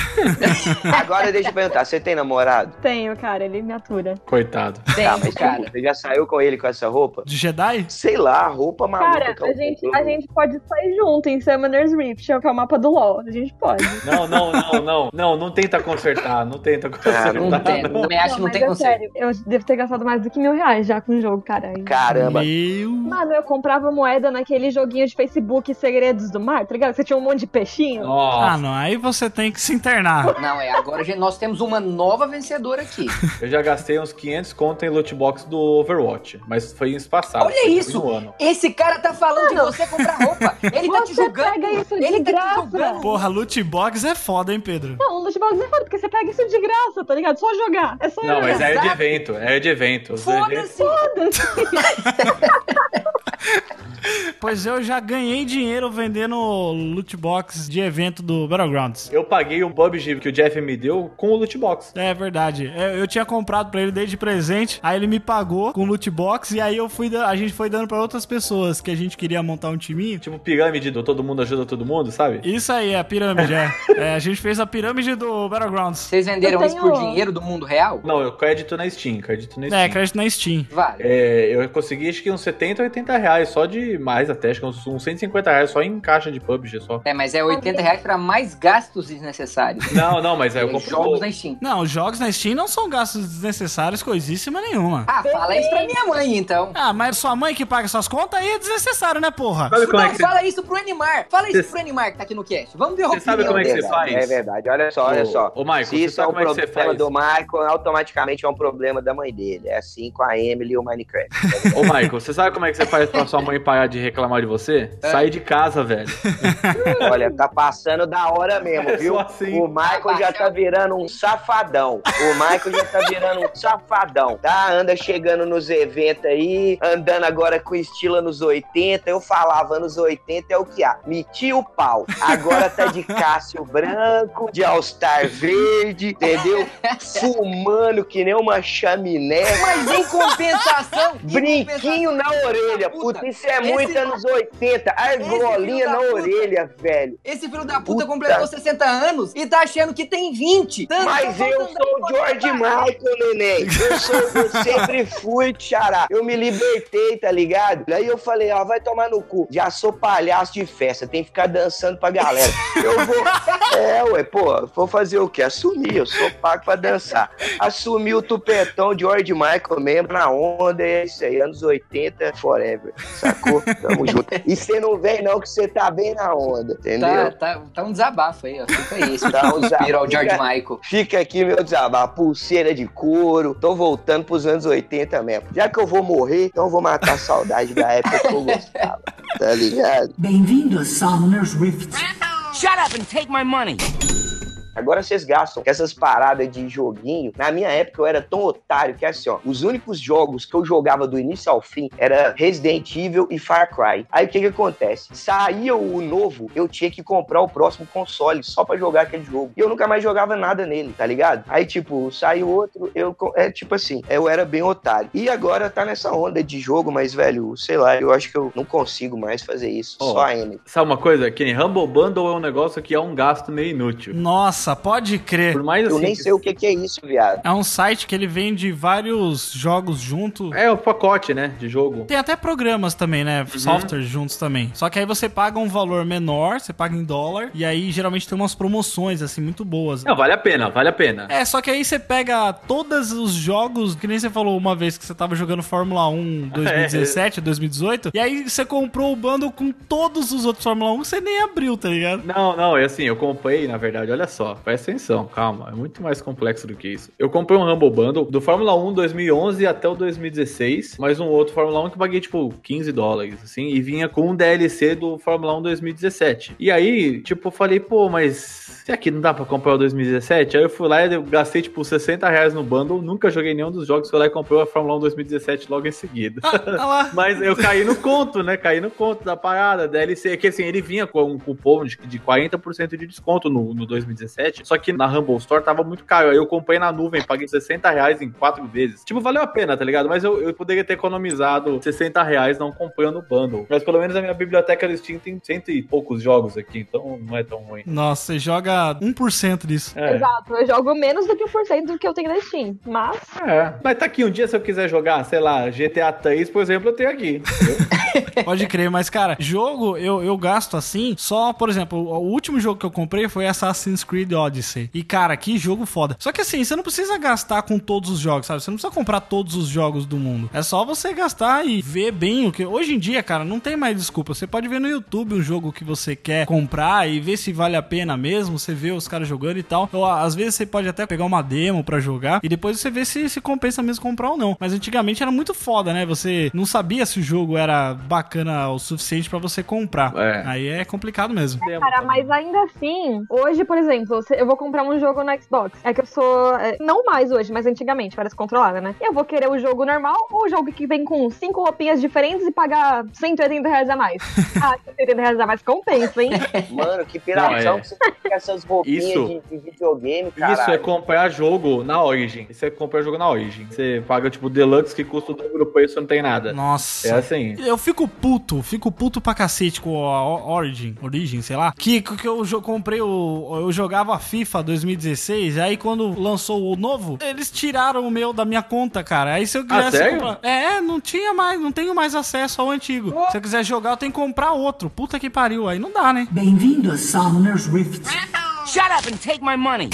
[LAUGHS] Agora deixa eu perguntar, você tem namorado? Tenho, cara, ele me atura. Coitado. Tem, Tá, mas cara. você já saiu com ele com essa roupa? De Jedi? Sei lá, roupa maluca. Cara, a gente, a gente pode sair junto em Summoner's Rift, que é o mapa do LoL. A gente pode. [LAUGHS] Não, não, não, não. Não, não tenta consertar. Não tenta consertar. Não tem, não me acho que não mas tem é conserto. sério, eu devo ter gastado mais do que mil reais já com o jogo, cara. Caramba. Meu. Mano, eu comprava moeda naquele joguinho de Facebook Segredos do Mar, tá ligado? Você tinha um monte de peixinho. Ah, Nossa, não. Aí você tem que se internar. Não, é, agora nós temos uma nova vencedora aqui. eu já gastei uns 500 conto em loot box do Overwatch. Mas foi em espaçado. Olha isso! Esse cara tá falando de Mano. você comprar roupa. Ele tá te julgando. pega isso de Ele tá te julgando. Porra, loot box é foda, hein, Pedro? Não, o lootbox é foda, porque você pega isso de graça, tá ligado? Só jogar. É só Não, jogar. mas é de evento. É de evento. Eventos- Foda-se. [LAUGHS] [LAUGHS] pois eu já ganhei dinheiro vendendo loot box de evento do Battlegrounds. Eu paguei o PUBG que o Jeff me deu com o loot box. É verdade. É, Eu tinha comprado pra ele desde presente, aí ele me pagou com loot box e aí eu fui a gente foi dando pra outras pessoas que a gente queria montar um timinho. Tipo pirâmide do todo mundo ajuda todo mundo, sabe? Isso aí, é a pirâmide, é. É, a gente fez a pirâmide do Battlegrounds. Vocês venderam Eu isso por tenho- dinheiro do mundo real? Não, eu crédito na Steam, crédito na Steam. É, crédito na Steam. Vale. É, eu consegui acho que uns 70, 80 reais só de mais até, acho que uns, uns 150 reais só em caixa de PUBG só. É, mas é 80 reais pra mais gastos desnecessários. Não, não, mas aí eu É, comprei jogos o- na Steam. Não, os jogos na Steam não são gastos desnecessários, coisíssima nenhuma. Ah, fala isso pra minha mãe, então. Ah, mas sua mãe que paga suas contas aí é desnecessário, né, porra? Sabe como Não, é que você... fala isso pro Animar. Fala isso Cê- pro Animar que tá aqui no cast. Vamos ver a Você sabe como é que você faz? É verdade. Olha só, olha só. ô, Michael, Se você isso é um como é que você problema faz? do Michael, automaticamente é um problema da mãe dele. É assim com a Emily e o Minecraft. Ô, Michael, você sabe como é que você faz pra sua mãe parar de reclamar de você? É. Sai de casa, velho. [LAUGHS] Olha, tá passando da hora mesmo, É viu? assim. O Michael já tá virando um safadão. O Michael já tá virando um safadão, tá? Anda chegando nos eventos aí, andando agora com estilo anos 80. Eu falava anos 80 é o que há. Metia o pau. Agora tá de Cássio branco, de All-Star verde, entendeu? Fumando que nem uma chaminé. Mas em compensação. Brinquinho compensação, na orelha. puta, Isso é muito anos 80. Argolinha na puta. orelha, velho. Esse filho da puta Puta. completou 60 anos e tá achando que tem 20. Tanto Mas que eu sou o George Michael, neném. Eu, sou, eu [LAUGHS] sempre fui, xará. Eu me libertei, tá ligado? Aí eu falei, ó, vai tomar no cu. Já sou palhaço de festa, tem que ficar dançando pra galera. Eu vou. [LAUGHS] É, ué, pô, vou fazer o quê? Assumir, eu sou pago pra dançar. Assumir o tupetão George Michael mesmo na onda, é isso aí, anos 80, forever. Sacou? Tamo junto. [LAUGHS] E você não vem, não, que você tá bem na onda, entendeu? Tá, tá, tá um desabafo aí, ó. Fica aí. Isso Tá um desabafo. George Fica- Michael. Fica aqui meu desabafo, pulseira de couro, tô voltando pros anos 80 mesmo. Já que eu vou morrer, então eu vou matar a saudade da época que eu gostava, tá ligado? Bem-vindo a Summoner's Rift. Shut up and take my money. Agora vocês gastam com essas paradas de joguinho. Na minha época eu era tão otário que assim, ó, os únicos jogos que eu jogava do início ao fim era Resident Evil e Far Cry. Aí o que que acontece? Saía o novo, eu tinha que comprar o próximo console só pra jogar aquele jogo. E eu nunca mais jogava nada nele, tá ligado? Aí tipo, saiu outro, eu é tipo assim, eu era bem otário. E agora tá nessa onda de jogo, mas velho, sei lá, eu acho que eu não consigo mais fazer isso. Ó, Só a Emily. Sabe uma coisa? Que Humble Bundle é um negócio que é um gasto meio inútil. Nossa, pode crer. Por mais Eu assim. nem sei o que que é isso, viado. É um site que ele vende vários jogos junto. É o pacote, né? De jogo. Tem até programas também, né? Softwares juntos também. Só que aí você paga um valor menor, você paga em dólar, e aí geralmente tem umas promoções, assim, muito boas. Não, vale a pena, vale a pena. É, só que aí você pega todos os jogos, que nem você falou uma vez que você tava jogando Fórmula 1 2017, 2018, e aí você comprou o bundle com todos os outros Fórmula 1 que você nem abriu, tá ligado? Não, não, é assim, eu comprei, na verdade, olha só, presta atenção, calma, é muito mais complexo do que isso. Eu comprei um Humble Bundle do Fórmula 1 2011 até o 2016, mais um outro Fórmula 1 que eu paguei, tipo, 15 dólares, assim, e vinha com um DLC do Fórmula 1 2017. E aí, tipo, eu falei, pô, mas se aqui não dá pra comprar o 2017? Aí eu fui lá e gastei, tipo, 60 reais no bundle, nunca joguei nenhum dos jogos, fui lá e comprei a Fórmula 1 2017 logo em seguida. Ah lá. [LAUGHS] Mas eu caí no conto, né? Caí no conto da parada, DLC, que assim, ele vinha com um cupom de, de 40% de desconto no, no 2017, só que na Humble Store tava muito caro. Aí eu comprei na nuvem, paguei 60 reais em quatro vezes. Tipo, valeu a pena, tá ligado? Mas eu, eu poderia ter economizado 60 reais não comprando o bundle. Mas pelo menos a minha biblioteca do Steam tem cento e poucos jogos aqui, então não é tão ruim. Nossa, você joga 1% disso. É. Exato, eu jogo menos do que 1% do que eu tenho na Steam. Mas, É. Mas tá aqui, um dia se eu quiser jogar, sei lá, GTA 3, por exemplo, eu tenho aqui. [LAUGHS] [LAUGHS] Pode crer, mas cara, jogo eu, eu gasto assim, só, por exemplo, o, último jogo que eu comprei foi Assassin's Creed Odyssey. E cara, que jogo foda. Só que assim, você não precisa gastar com todos os jogos, sabe? Você não precisa comprar todos os jogos do mundo. É só você gastar e ver bem o que. Hoje em dia, cara, não tem mais desculpa. Você pode ver no YouTube um jogo que você quer comprar e ver se vale a pena mesmo. Você vê os caras jogando e tal. Ou às vezes você pode até pegar uma demo pra jogar e depois você vê se, se compensa mesmo comprar ou não. Mas antigamente era muito foda, né? Você não sabia se o jogo era bacana o suficiente pra você comprar. É. Aí é complicado mesmo. Cara, mas ainda assim, hoje, por exemplo, eu vou comprar um jogo no Xbox. É que eu sou. é, não mais hoje, mas antigamente, parece controlada, né? Eu vou querer o jogo normal ou o jogo que vem com cinco roupinhas diferentes e pagar 180 reais a mais. [LAUGHS] ah, 180 reais a mais compensa, hein? [LAUGHS] Mano, que piração é. que você tem com essas roupinhas Isso. de, de videogame, cara. Isso é comprar jogo na Origin. Isso é comprar jogo na Origin. Você paga, tipo, Deluxe que custa o dobro do preço e não tem nada. Nossa. É assim. Eu fico puto, fico puto pra cacete com a O- Origin, Origin, sei lá. Que, que eu comprei o. Eu jogava FIFA 2016, aí quando lançou o novo, eles tiraram o meu da minha conta, cara. Aí se eu quisesse sério? comprar. É, não tinha mais, não tenho mais acesso ao antigo. Se eu quiser jogar, eu tenho que comprar outro. Puta que pariu, aí não dá, né? Bem-vindo a Summoner's Rift. Shut up and take my money.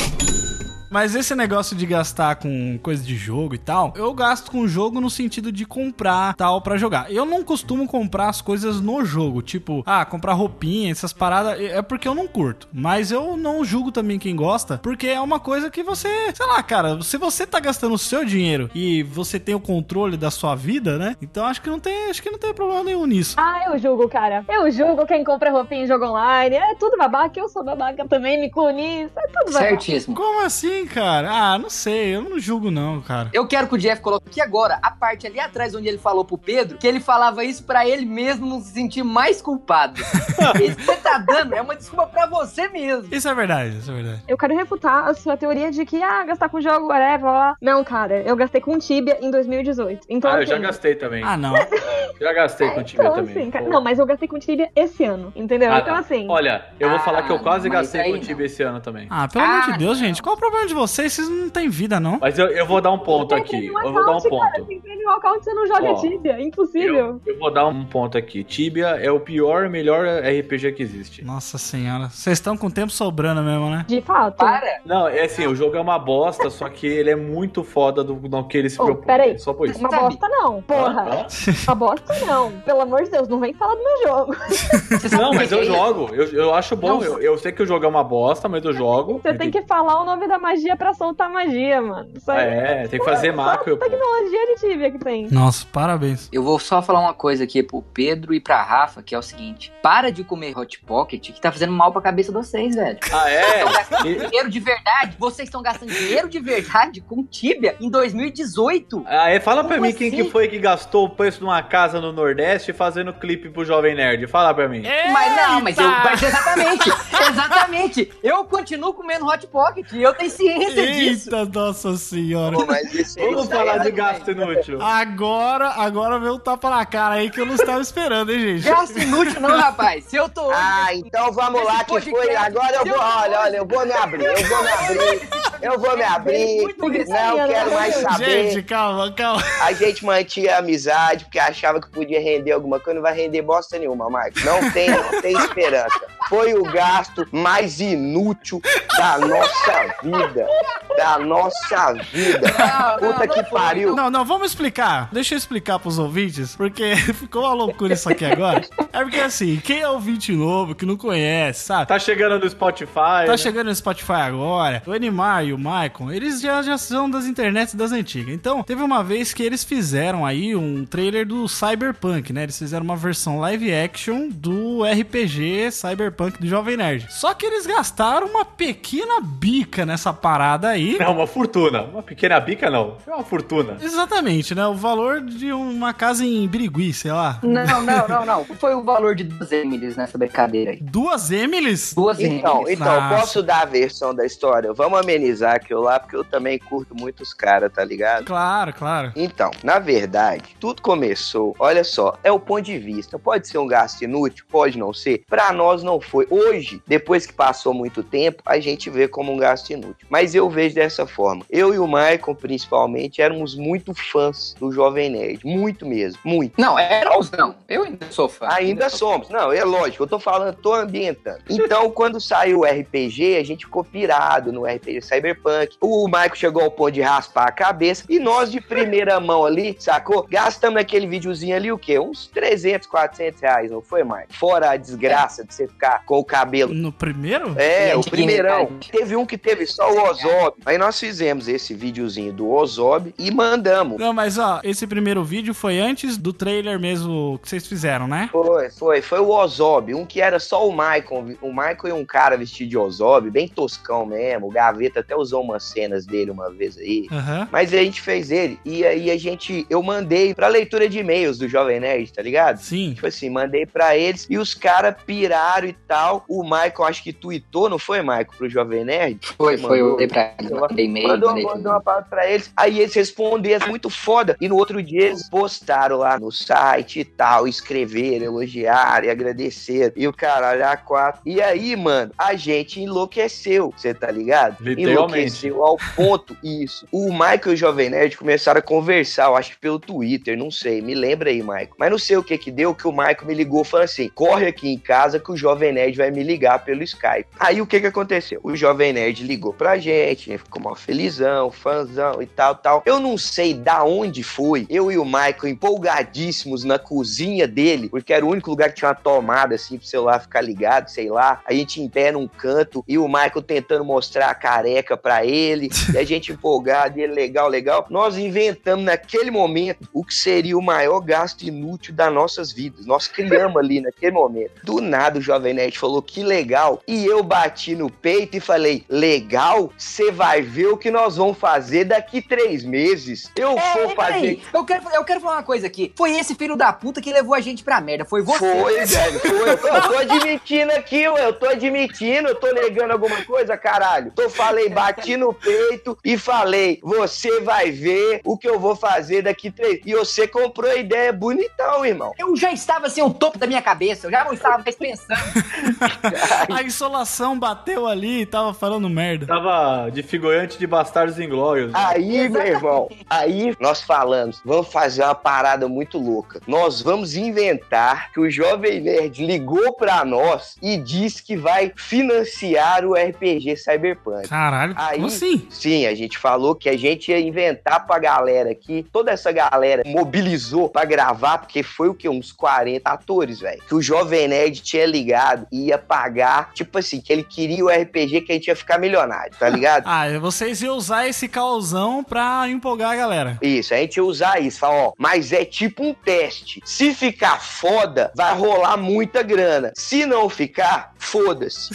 Mas esse negócio de gastar com coisa de jogo e tal, eu gasto com jogo no sentido de comprar tal pra jogar. Eu não costumo comprar as coisas no jogo, tipo, ah, comprar roupinha, essas paradas, é porque eu não curto. Mas eu não julgo também quem gosta, porque é uma coisa que você, sei lá, cara, se você tá gastando o seu dinheiro e você tem o controle da sua vida, né? Então acho que não tem, acho que não tem problema nenhum nisso. Ah, eu julgo, cara. Eu julgo quem compra roupinha em jogo online. É tudo babaca, eu sou babaca também, me incluo nisso. É tudo babaca. Certíssimo. Como assim, cara? Ah, não sei, eu não julgo não, cara. Eu quero que o Jeff coloque aqui agora a parte ali atrás onde ele falou pro Pedro que ele falava isso pra ele mesmo não se sentir mais culpado. [LAUGHS] isso que você tá dando é uma desculpa pra você mesmo. Isso é verdade, isso é verdade. Eu quero refutar a sua teoria de que, ah, gastar com jogo, whatever, blá, blá. Não, cara, eu gastei com Tibia em 2018. Então, Ah, eu assim, já gastei também. Ah, não. [LAUGHS] Já gastei com o Tibia então, também. assim, cara, não, mas eu gastei com Tibia esse ano, entendeu? Ah, então, tá. assim, Olha, eu vou Ah, falar que eu quase mas gastei com não. Tibia esse ano também. Ah, pelo amor Ah, de Deus, não. gente. Qual o problema de vocês? Vocês não têm vida, não. Mas eu, eu vou dar um ponto aqui. premium Eu vou dar um Cara, ponto. tem premium account, você não joga Ó, Tibia, é impossível. Eu, eu vou dar um ponto aqui. Tibia é o pior e melhor RPG que existe. Nossa senhora. Vocês estão com tempo sobrando mesmo, né? De fato. Para. Não, é assim, o jogo é uma bosta, só que ele é muito foda do, do que ele se Ô, propõe. peraí. Só por isso. Uma Sabe? bosta não, porra. Uma bosta não. Pelo amor de Deus, não vem falar do meu jogo. Não, o mas eu é jogo. Eu, eu acho bom. Eu, eu sei que o jogo é uma bosta, mas eu jogo. Você tem que falar o nome da magia pra soltar magia, mano. Isso aí É, tem que fazer macro. pô. tecnologia de Tibia que tem. Nossa, parabéns. Eu vou só falar uma coisa aqui pro Pedro e pra Rafa, que é o seguinte: para de comer Hot Pocket, que tá fazendo mal pra cabeça de vocês, velho. Ah, é? Estão gastando dinheiro de verdade. Vocês estão gastando dinheiro de verdade com Tibia em 2018. Ah, é, fala pra Como mim quem que assim? foi que gastou o preço de uma casa no Nordeste fazendo clipe pro Jovem Nerd. Fala pra mim. Mas não, mas eu. Mas exatamente, [LAUGHS] exatamente. Eu continuo comendo Hot Pocket e eu tenho ciência disso. Eita, nossa senhora. Pô, mas isso aí Vamos falar é- de gasto inútil. Agora, agora veio um tapa na cara aí que eu não estava esperando, hein, gente? Gasto inútil não, rapaz. Se eu tô hoje Ah, então vamos lá que foi. Agora eu vou, eu- olha, olha, eu vou me abrir, eu vou me abrir, eu vou me abrir. Muito Não quero mais saber. Gente, calma, calma. A gente mantinha a amizade porque achava que podia render alguma coisa, não vai render bosta nenhuma, Marcos. Não tem, não tem esperança. Foi o gasto mais inútil da nossa vida. Da nossa vida. Puta que pariu. Não, não, vamos explicar. Deixa eu explicar pros ouvintes, porque [LAUGHS] ficou uma loucura isso aqui agora. É porque assim, quem é ouvinte novo, que não conhece, sabe? Tá chegando no Spotify. Tá né? chegando no Spotify agora. O Animar e o Maicon, eles já, já são das internets das antigas. Então, teve uma vez que eles fizeram aí um trailer do Cyberpunk, né? Eles fizeram uma versão live action do RPG Cyberpunk do Jovem Nerd. Só que eles gastaram uma pequena bica nessa parada aí. Não, uma fortuna. Uma pequena bica, não. É uma fortuna. Exatamente, né? O valor de uma casa em Birigui, sei lá. Não, não, não, não. Foi o valor de duas Emilys nessa brincadeira aí? Duas Emilys? Duas Então, Emilys. então, Nossa. posso dar a versão da história? Vamos amenizar aquilo lá, porque eu também curto muito os caras, tá ligado? Claro, claro. Então, na verdade, tudo começou, olha só, é o ponto de vista. Pode ser um gasto inútil, pode não ser. Pra nós não foi. Hoje, depois que passou muito tempo, a gente vê como um gasto inútil. Mas eu vejo dessa forma. Eu e o Michael, principalmente, éramos muito fãs do Jovem Nerd. Muito mesmo, muito. Não, éramos não. Eu ainda sou fã. Ainda sou somos. Não, é lógico, eu tô falando, tô ambientando. Então, [LAUGHS] quando saiu o RPG, a gente ficou pirado no RPG Cyberpunk. O Michael chegou ao ponto de raspar a cabeça. E nós, de primeira [LAUGHS] mão ali, sacou? Gastamos naquele videozinho ali o quê? Uns 300, 400 reais, não foi, Michael? Fora a desgraça de você ficar com o cabelo. No primeiro? É, o primeirão. Teve um que teve só o Ozob. Aí nós fizemos esse videozinho do Ozob e mandamos. Não, mas ó, esse primeiro vídeo foi antes do trailer mesmo que vocês fizeram, né? Foi, foi. Foi o Ozob, um que era só o Michael. O Michael e um cara vestido de Ozob, bem toscão mesmo. O Gaveta até usou umas cenas dele uma vez aí. Aham. Mas a gente fez ele. E aí a gente. Eu mandei pra leitura de e-mails do Jovem Nerd, tá ligado? Sim. Tipo assim, mandei pra eles e os caras piraram e tal. O Michael, acho que tweetou, não foi, Michael, pro Jovem Nerd? Foi, foi. Mandei pra eles, mandei e-mail, Mandou, mandei mandou uma palavra pra eles. Aí eles responderam, muito foda. E no outro dia eles postaram lá no site e tal, escreveram, elogiaram e agradeceram. E o caralho, a quatro. E aí, mano, a gente enlouqueceu, você tá ligado? Enlouqueceu ao ponto, isso. O Michael e o Jovem Nerd começaram a conversar, eu acho que pelo Twitter, não sei, me lembra aí, Michael. Mas não sei o que que deu, que o Michael me ligou falando assim, corre aqui em casa que o Jovem Nerd vai me ligar pelo Skype. Aí o que que aconteceu? O Jovem Nerd ligou pra gente, né, ficou mal felizão, fãzão e tal, tal. Eu não sei da onde foi, eu e o Michael empolgadíssimos na cozinha dele, porque era o único lugar que tinha uma tomada assim pro celular ficar ligado, sei lá. A gente em pé num canto e o Michael tentando mostrar a careca pra ele, e a gente empolgado, e ele legal, legal. Nós inventamos naquele momento o que seria o maior gasto inútil das nossas vidas. Nós criamos ali naquele momento. Do nada o Jovem Nerd falou que legal, e eu bati no peito e falei: legal? Você vai ver o que nós vamos fazer daqui três meses. Eu É, vou fazer. peraí, eu quero, eu quero falar uma coisa aqui. Foi esse filho da puta que levou a gente pra merda. Foi você. Foi, velho, foi. Eu tô, eu tô admitindo aqui, ué, eu tô admitindo, eu tô negando alguma coisa, caralho. Tô falei, bati no peito e falei, você vai ver o que eu vou fazer daqui três. E você comprou a ideia bonitão, irmão. Eu já estava assim, o topo da minha cabeça. Eu já não estava mais pensando. [LAUGHS] [LAUGHS] A insolação bateu ali e tava falando merda. Tava de figurante de Bastardos Inglórios. Aí, meu irmão, aí nós falamos, vamos fazer uma parada muito louca. Nós vamos inventar que o Jovem Nerd ligou pra nós e disse que vai financiar o RPG Cyberpunk. Caralho, Aí- como assim? Sim, a gente falou que a gente ia inventar pra galera aqui. Toda essa galera mobilizou pra gravar, porque foi o quê? Uns 40 atores, velho. Que o Jovem Nerd tinha ligado e ia pagar, tipo assim, que ele queria o RPG que a gente ia ficar milionário, tá ligado? Ah, vocês iam usar esse causão pra empolgar a galera. Isso, a gente ia usar isso. Falar, ó, mas é tipo um teste. Se ficar foda, vai rolar muita grana. Se não ficar, foda-se.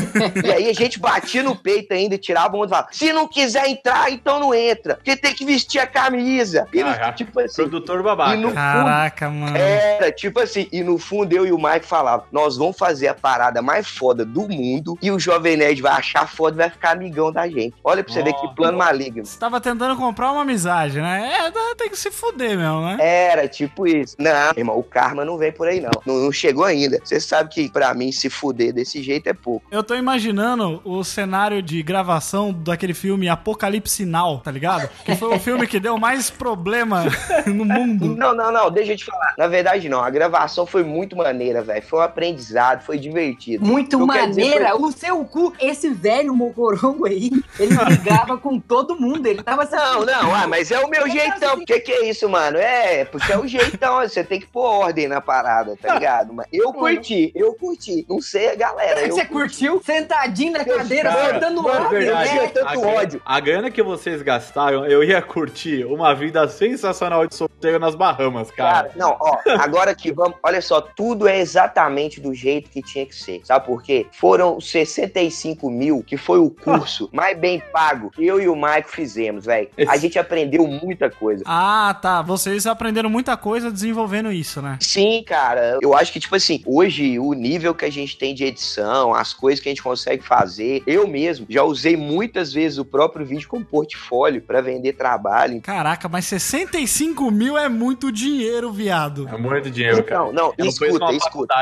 [LAUGHS] e aí a gente batia no peito ainda, tirava a onda e falava: se não quiser entrar, então não entra. Porque tem que vestir a camisa. E no- Ah, tipo assim. Produtor babaca. E no fundo, Caraca, mano. era tipo assim, e no fundo eu e o Mike falavam: nós vamos fazer a parada mais foda do mundo e o Jovem Nerd vai achar foda e vai ficar amigão da gente. Olha pra você ver que plano maligno. Você tava tentando comprar uma amizade, né? É, tem que se fuder mesmo, né? Era tipo isso. Não, irmão, o karma não vem por aí, não. Não, não chegou ainda. Você sabe que pra mim se fuder desse jeito é pouco. Eu tô imaginando o cenário de gravação daquele filme Apocalipse Now, tá ligado? Que foi o [LAUGHS] filme que deu mais problema [LAUGHS] no mundo. Não, não, não, deixa eu te falar. Na verdade, não. A gravação foi muito maneira, velho. Foi um aprendizado, foi divertido. Muito quero dizer, maneira. O seu cu, esse velho mocorongo aí, ele [LAUGHS] brigava com todo mundo. Ele tava assim. Não, não, ah, mas é o meu Eu jeitão. assim- O que, que é isso, mano? É, porque é o jeitão. [LAUGHS] Você tem que pôr ordem na parada, tá ligado? Mas eu curti, eu curti. Não sei a galera. Você curtiu? Sentadinho na cadeira, Cara, soltando mano, ódio, verdade. né? tinha tanto a grana- ódio. A grana que vocês gastaram, eu ia curtir uma vida sensacional de solteiro nas Bahamas, cara. Cara, não, ó, agora que vamos, olha só, tudo é exatamente do jeito que tinha que ser. Sabe por quê? Foram os 65 mil, que foi o curso mais bem pago que eu e o Maico fizemos, velho. A gente aprendeu muita coisa. Ah, tá. Vocês aprenderam muita coisa desenvolvendo isso, né? Sim, cara. Eu acho que, tipo assim, hoje o nível que a gente tem de edição, as coisas que a gente consegue fazer, eu mesmo já usei muitas vezes o próprio vídeo como portfólio pra vender trabalho. Caraca, mas 65 mil é muito dinheiro, viado. É muito dinheiro, cara. Não, não, Eu não escuta, uma escuta.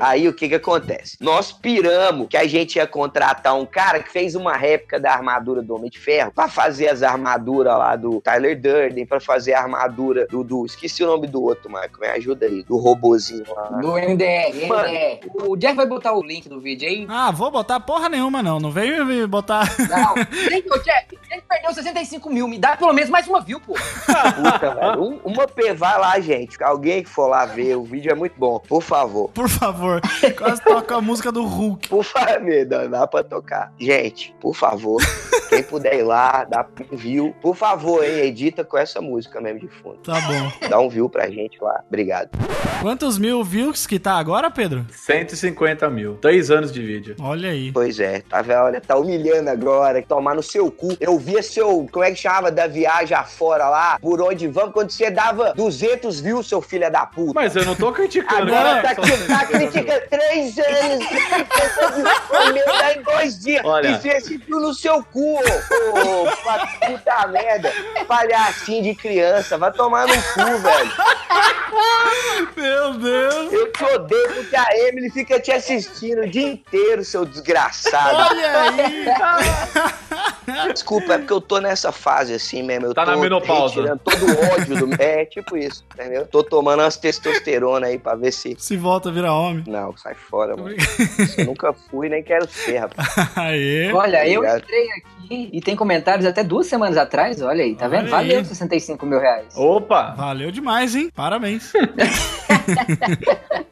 Aí o que que acontece? Nós piramos que a gente ia contratar um cara que fez uma réplica da armadura do Homem de Ferro pra fazer as armaduras lá do Tyler Durden, pra fazer a armadura do, do- Esqueci o nome do outro, Marco. Me ajuda aí. Do robozinho lá. Do NDR, Mano. NDR. O Jeff vai botar o link do vídeo aí. Ah, vou botar porra nenhuma, não. Não veio me botar Não. Ô, Jeff, ele perdeu 65 mil. Me dá pelo menos mais uma view, pô. Puta, velho. Um- uma P, vai lá, gente. Alguém que for lá ver, o vídeo é muito bom. Por favor. Por favor, quase toca a música do Hulk. Por favor, dá, dá pra tocar. Gente, por favor, quem puder ir lá, dá um view. Por favor, hein, edita com essa música mesmo de fundo. Tá bom. Dá um view pra gente lá. Obrigado. Quantos mil views que tá agora, Pedro? 150 mil. Três anos de vídeo. Olha aí. Pois é, tá vendo? Olha, tá humilhando agora. Tomar no seu cu. Eu via seu, como é que chamava, da viagem afora lá, por onde vamos, quando você dava 200 views, seu filho da puta. Mas eu não tô criticando. Agora né? tá, aqui, tá criticando três anos. o [LAUGHS] meu tá em dois dias. Olha. E você no seu cu, ô, ô, puta merda. Palhacinho de criança. Vai tomar no cu, velho. Meu Deus. Eu te odeio porque a Emily fica te assistindo o dia inteiro, seu desgraçado. Olha aí. Desculpa, é porque eu tô nessa fase assim mesmo. Eu Tá tô na menopausa. todo o ódio do. É, tipo isso, entendeu? Tô tomando umas testosterona aí pra ver se. Se volta a virar homem. Não, sai fora, mano. Eu nunca fui nem quero ser, rapaz. [LAUGHS] Aê. Olha, eu entrei aqui e tem comentários até duas semanas atrás. Olha aí, tá Olha vendo? aí. Valeu 65 mil reais. Opa! Valeu demais, hein? Parabéns. [LAUGHS]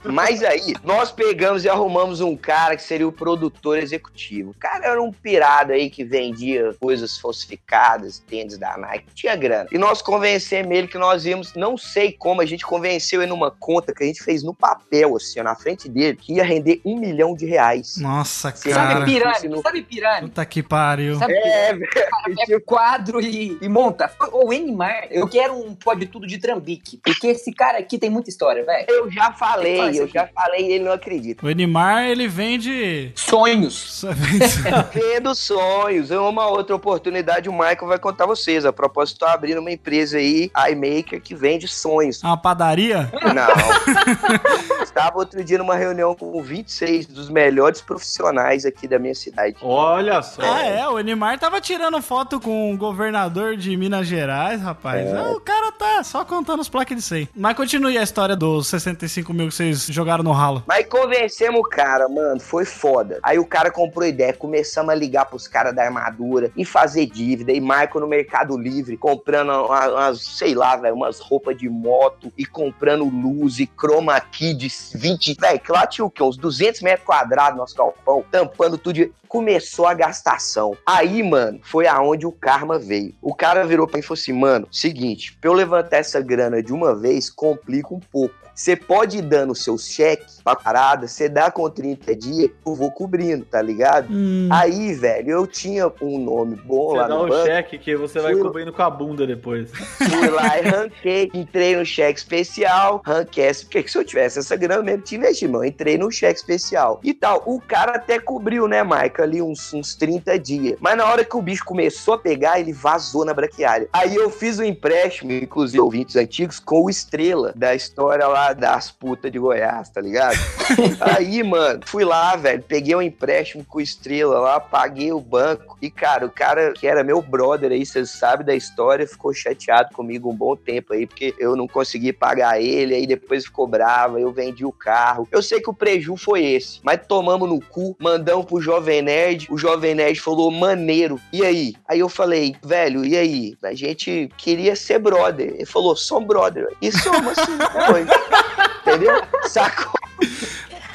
Mas aí, nós pegamos e arrumamos um cara que seria o produtor executivo. O cara era um pirado aí que vendia coisas falsificadas, tênis da Nike, tinha grana. E nós convencemos ele que nós íamos, não sei como, a gente convenceu ele numa conta que a gente fez no papel, assim, ó, na frente dele, que ia render um milhão de reais. Nossa, Sabe Sabe cara. pirâmide? Sabe pirâmide? Puta que pariu. Sabe É, velho. Pega quadro e, e monta. O Enimar, eu quero um pode tudo de Trambique. Porque esse cara aqui tem muita história, velho. Eu já falei, eu aqui. já falei e ele não acredita. O Enimar, ele vende. Sonhos. [LAUGHS] [LAUGHS] Vendo sonhos. Em uma outra oportunidade, o Michael vai contar vocês. A propósito, tô abrindo uma empresa aí, iMaker, que vende sonhos. Uma padaria? Não. [LAUGHS] Estava outro dia numa reunião com 26 dos melhores profissionais aqui da minha cidade. Olha só. Ah, é? O Enimar tava tirando foto com o governador de Minas Gerais, rapaz. É. Ah, o cara tá só contando os plaques de 100. Mas continue a história dos 65 mil que vocês jogaram no ralo. Mas convencemos o cara, mano, foi foda. Aí o cara comprou ideia, começamos a ligar pros caras da armadura e fazer dívida. E Michael no Mercado Livre, comprando uma- umas, sei lá, velho, umas roupas de moto e comprando luz e chroma key de 20. Velho, que lá tinha o quê? Uns 200 metros quadrados nosso galpão, tampando tudo. de- Começou a gastação. Aí, mano, foi aonde o karma veio. O cara virou pra mim e falou assim: mano, seguinte, pra eu levantar essa grana de uma vez, complica um pouco. Você pode ir dando seus cheques pra parada, você dá com 30 dias, eu vou cobrindo, tá ligado? Hum, Aí, velho, eu tinha um nome bom Você lá dá no um banco. cheque que você vai Fui- cobrindo com a bunda depois. Fui lá e ranquei, entrei no cheque especial, ranquei essa, porque se eu tivesse essa grana eu mesmo tinha investido, eu entrei no cheque especial e tal. O cara até cobriu, né, Ali uns, uns 30 dias. Mas na hora que o bicho começou a pegar, ele vazou na braquiária. Aí eu fiz um empréstimo, inclusive ouvintes antigos, com o Estrela, da história lá das putas de Goiás, tá ligado? [LAUGHS] Aí, mano, fui lá, velho, peguei um empréstimo com o Estrela lá, paguei o banco. E, cara, o cara que era meu brother aí, vocês sabem da história, ficou chateado comigo um bom tempo aí, porque eu não consegui pagar ele, aí depois ficou bravo, eu vendi o carro. Eu sei que o preju foi esse, mas tomamos no cu, mandamos pro Jovem Nerd, o Jovem Nerd falou, maneiro, e aí? Aí eu falei, velho, e aí? A gente queria ser brother. Ele falou, somos brother. E somos assim. [LAUGHS] Entendeu? Sacou?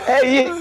É isso.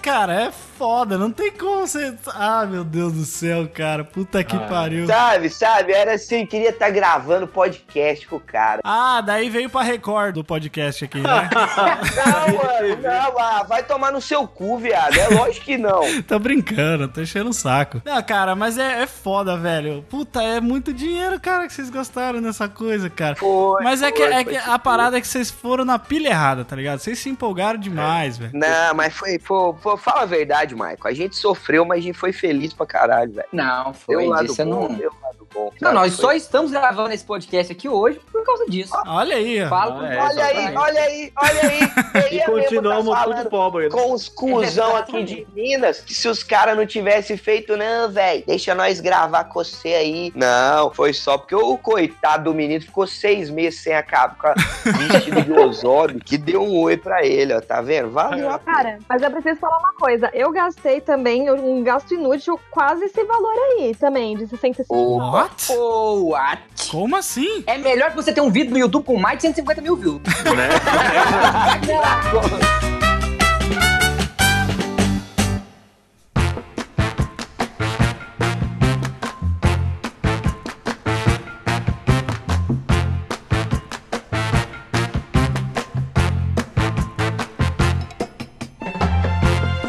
Cara, é foda, não tem como você. Ah, meu Deus do céu, cara. Puta que pariu. Sabe, sabe? Era assim, queria estar gravando podcast com o cara. Ah, daí veio pra Record do podcast aqui, né? [LAUGHS] Não, mano, não, ah, vai tomar no seu cu, viado. É lógico que não. [LAUGHS] tô brincando, tô enchendo o saco. Não, cara, mas é, é foda, velho. Puta, é muito dinheiro, cara, que vocês gastaram nessa coisa, cara. Foi, Mas é que, é que a parada é que vocês foram na pilha errada, tá ligado? Vocês se empolgaram demais, velho. Não, mas foi, foi, foi- Fala a verdade, Michael. A gente sofreu, mas a gente foi feliz pra caralho, velho. Não, Deu foi um lado bom, não, deu lado bom. Não, nós Foi- só estamos gravando esse podcast aqui hoje por causa disso. Olha aí, ó. Falo Ah, é, Olha aí, olha aí, olha aí. Eu [LAUGHS] E ia mesmo continuamos tá tudo pobre. né? com os cuzão aqui de Minas, que se os caras não tivessem feito, não, velho, deixa nós gravar com você aí. Não, foi só porque o coitado do menino ficou seis meses sem acabar com a [LAUGHS] vestido de Osório, que deu um oi pra ele, ó, tá vendo? Valeu a Cara, mas eu preciso falar uma coisa. Eu gastei também um gasto inútil quase esse valor aí também, de 65. What? Oh, what? Como assim? É melhor que você ter um vídeo no YouTube com mais de 150 mil views. Né? [LAUGHS]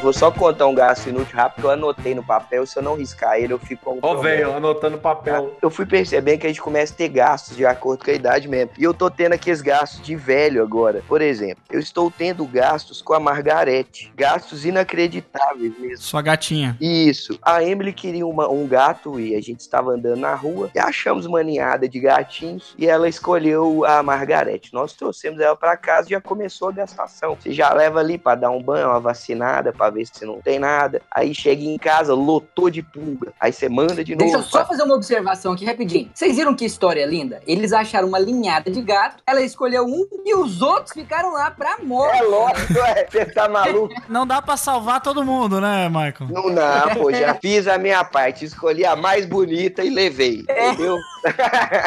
Vou só contar um gasto inútil rápido que eu anotei no papel. Se eu não riscar ele, eu fico com Ó, velho, anotando papel. Eu fui percebendo que a gente começa a ter gastos de acordo com a idade mesmo. E eu tô tendo aqueles gastos de velho agora. Por exemplo, eu estou tendo gastos com a Margarete. Gastos inacreditáveis mesmo. Sua gatinha. Isso. A Emily queria uma- um gato e a gente estava andando na rua e achamos uma ninhada de gatinhos e ela escolheu a Margarete. Nós trouxemos ela para casa e já começou a gastação. Você já leva ali para dar um banho, uma vacinada, para ver se não tem nada. Aí chega em casa, lotou de pulga. Aí você manda de Deixa eu novo. só fazer uma observação aqui rapidinho. Vocês viram que história linda? Eles acharam uma linhada de gato, ela escolheu um e os outros ficaram lá pra morte. É lógico, é. Você tá maluco? [LAUGHS] Não dá pra salvar todo mundo, né, Michael? Não dá, pô. Já fiz a minha parte. Escolhi a mais bonita e levei. Entendeu?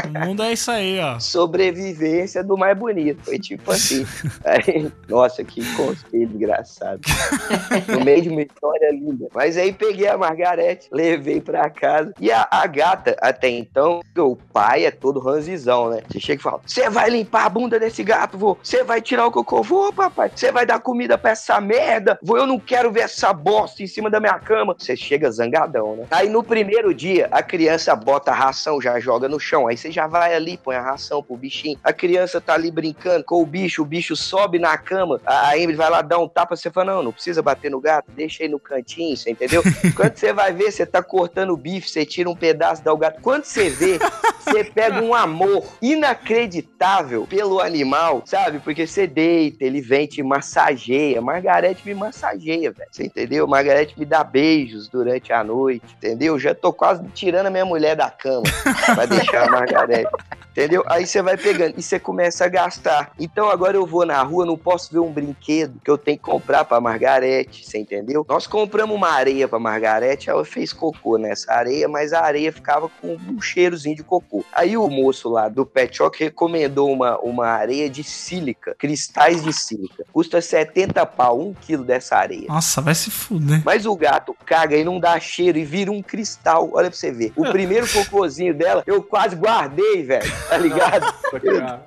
O mundo é isso aí, ó. Sobrevivência do mais bonito. Foi tipo assim. Aí, nossa, que conselho engraçado. [LAUGHS] No meio de uma história linda. Mas aí peguei a Margarete, levei pra casa. E a, a gata, até então, o pai é todo ranzizão, né? Você chega e fala: Você vai limpar a bunda desse gato, vô? Você vai tirar o cocô? Vou, papai. Você vai dar comida pra essa merda? Vô, eu não quero ver essa bosta em cima da minha cama. Você chega zangadão, né? Aí no primeiro dia, a criança bota a ração, já joga no chão. Aí você já vai ali, põe a ração pro bichinho. A criança tá ali brincando com o bicho, o bicho sobe na cama. A Emily vai lá dar um tapa, você fala: Não, não precisa bater no gato, deixa aí no cantinho, você entendeu? [LAUGHS] Quando você vai ver, você tá cortando o bife, você tira um pedaço, dá o gato. Quando você vê, você pega um amor inacreditável pelo animal, sabe? Porque você deita, ele vem, te massageia. Margarete me massageia, velho. Você entendeu? Margarete me dá beijos durante a noite, entendeu? Já tô quase tirando a minha mulher da cama pra deixar a Margarete. [LAUGHS] Entendeu? Aí você vai pegando e você começa a gastar. Então agora eu vou na rua, não posso ver um brinquedo que eu tenho que comprar pra Margarete, você entendeu? Nós compramos uma areia pra Margarete, ela fez cocô nessa areia, mas a areia ficava com um cheirozinho de cocô. Aí o moço lá do Pet Shop recomendou uma, uma areia de sílica, cristais de sílica. Custa 70 pau, um quilo dessa areia. Nossa, vai se fuder. Mas o gato caga e não dá cheiro e vira um cristal. Olha pra você ver. O [LAUGHS] primeiro cocôzinho dela, eu quase guardei, velho. Tá [LAUGHS] ligado?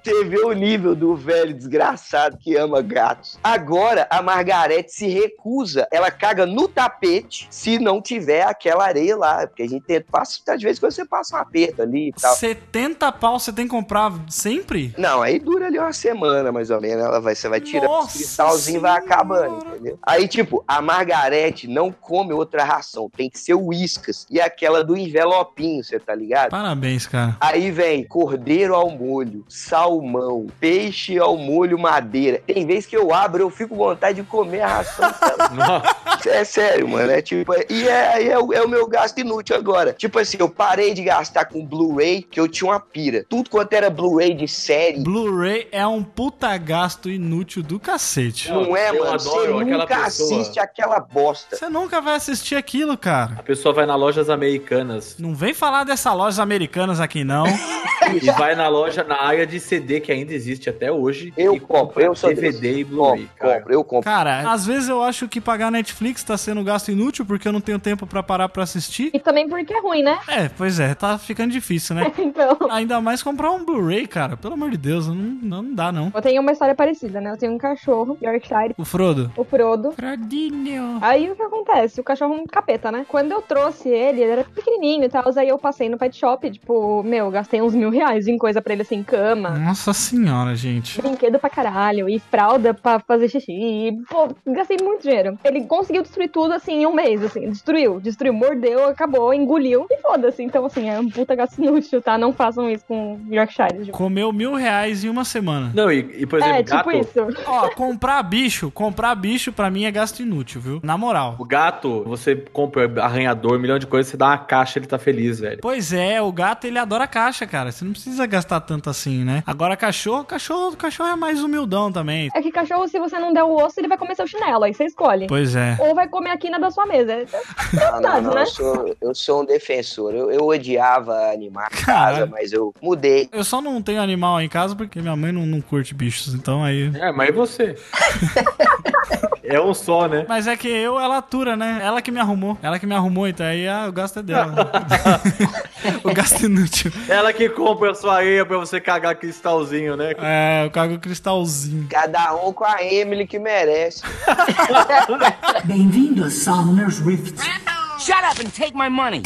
Você vê o nível do velho desgraçado que ama gatos. Agora, a Margarete se recusa. Ela caga no tapete se não tiver aquela areia lá. Porque a gente tenta, passa, às vezes, quando você passa um aperto ali e tal. 70 pau você tem que comprar sempre? Não, aí dura ali uma semana, mais ou menos. Ela vai, você vai tirando Nossa cristalzinhos e vai acabando, entendeu? Aí, tipo, a Margarete não come outra ração. Tem que ser o Whiskas. E aquela do envelopinho, você tá ligado? Parabéns, cara. Aí vem cordeiro ao molho, salmão, peixe ao molho madeira. Tem vezes que eu abro, eu fico com vontade de comer a ração. [LAUGHS] É sério, mano. É tipo, e é, é, o- é o meu gasto inútil agora. Tipo assim, eu parei de gastar com Blu-ray, que eu tinha uma pira. Tudo quanto era Blu-ray de série. Blu-ray é um puta gasto inútil do cacete. Não é, Eu mano? Você nunca pessoa. assiste aquela bosta. Você nunca vai assistir aquilo, cara. a pessoa vai na lojas americanas Não vem falar dessas lojas americanas aqui, não. [LAUGHS] e [LAUGHS] vai na loja, na área de CD que ainda existe até hoje. Eu e compro, compra eu sou DVD desse. e Blu-ray, Compro, eu compro. Cara, às vezes eu acho que pagar Netflix tá sendo um gasto inútil porque eu não tenho tempo pra parar pra assistir. E também porque é ruim, né? É, pois é, tá ficando difícil, né? [LAUGHS] Então. Ainda mais comprar um Blu-ray, cara. Pelo amor de Deus, não, não, não dá, não. Eu tenho uma história parecida, né? Eu tenho um cachorro, Yorkshire, O Frodo. o Frodo. Frodinho. Aí o que acontece? O cachorro é um capeta, né? Quando eu trouxe ele, ele era pequenininho e tal. Aí eu passei no pet shop, tipo, meu, gastei uns mil reais em coisa pra ele, assim, cama. Nossa senhora, gente. Brinquedo pra caralho e fralda pra fazer xixi. E, pô, gastei muito dinheiro. Ele conseguiu destruir tudo assim em um mês, assim. Destruiu, destruiu, mordeu, acabou, engoliu e foda-se. Então, assim, é um puta gasto [LAUGHS] inútil, tá? Não façam isso com Yorkshire. de- Comeu mil reais em uma semana. Não, e, e, por exemplo, É, gato, tipo isso. Ó, comprar bicho, comprar bicho pra mim é gasto inútil, viu? Na moral. o gato, você compra arranhador, um milhão de coisas, você dá uma caixa, ele tá feliz, velho. Pois é, o gato ele adora caixa, cara. Você não precisa gastar tanto assim, né? Agora cachorro, cachorro, cachorro é mais humildão também. É que cachorro, se você não der o osso, ele vai comer seu chinelo. Aí você escolhe. Pois é. Ou vai comer a quina da sua mesa. É- Não, não, não, né? eu sou, eu sou um defensor. Eu, eu odiava animar em casa, mas eu mudei. Eu só não tenho animal em casa porque minha mãe não, não curte bichos, então aí. É, mas e você? [LAUGHS] é um só, né? Mas é que eu, ela atura, né? Ela que me arrumou. Ela que me arrumou, então aí ah, o gasto é dela. [LAUGHS] [LAUGHS] o gasto é inútil. Ela que compra sua areia pra você cagar cristalzinho, né? É, eu cago cristalzinho. Cada um com a Emily que merece. [LAUGHS] Bem-vindo a Summoner's Rift. Shut up and take my money.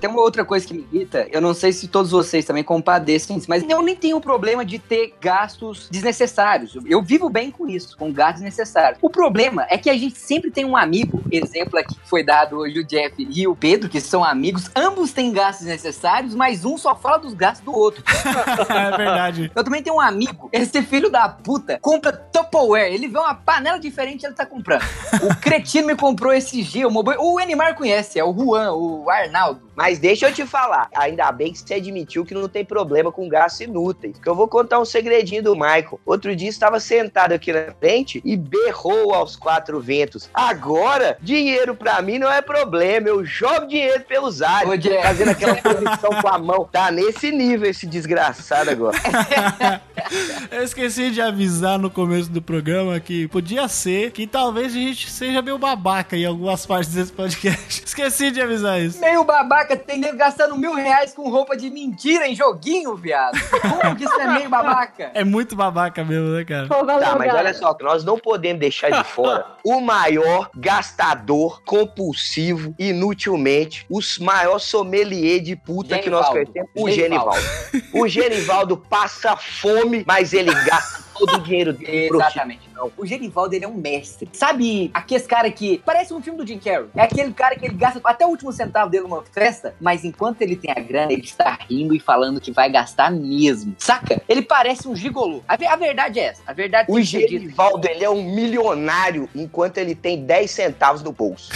Tem uma outra coisa que me irrita, eu não sei se todos vocês também compadecem mas eu nem tenho problema de ter gastos desnecessários. Eu vivo bem com isso, com gastos desnecessários. O problema é que a gente sempre tem um amigo, exemplo aqui que foi dado hoje, o Jeff e o Pedro, que são amigos, ambos têm gastos necessários, mas um só fala dos gastos do outro. [LAUGHS] é verdade. Eu também tenho um amigo, esse filho da puta, compra Tupperware. Ele vê uma panela diferente ele tá comprando. O cretino me comprou esse dia, o Mobile- o Enimar conhece, é o Juan, o Arnaldo. Mas deixa eu te falar, ainda bem que você admitiu que não tem problema com gastos inúteis. Que eu vou contar um segredinho do Michael. Outro dia estava sentado aqui na frente e berrou aos quatro ventos. Agora, dinheiro pra mim não é problema. Eu jogo dinheiro pelos ares. Fazendo aquela posição com a mão. Tá nesse nível esse desgraçado agora. [LAUGHS] Eu esqueci de avisar no começo do programa que podia ser que talvez a gente seja meio babaca em algumas partes desse podcast. [LAUGHS] Esqueci de avisar isso. Meio babaca, tem nego gastando mil reais com roupa de mentira em joguinho, viado. Como que isso é meio babaca? É muito babaca mesmo, né, cara? Pô, valeu, Tá, mas cara. olha só, nós não podemos deixar de fora o maior gastador compulsivo, inutilmente, o maior sommelier de puta que nós Genivaldo. conhecemos, o Genivaldo. Genivaldo. [LAUGHS] O Genivaldo passa fome, mas ele gasta todo o dinheiro dele. [LAUGHS] Exatamente. O Genivaldo, ele é um mestre. Sabe aqueles cara que... Parece um filme do Jim Carrey. É aquele cara que ele gasta até o último centavo dele numa festa, mas enquanto ele tem a grana, ele está rindo e falando que vai gastar mesmo. Saca? Ele parece um gigolô. A, a verdade é essa. A verdade O ser dita. Genivaldo, ele é um milionário enquanto ele tem 10 centavos no bolso.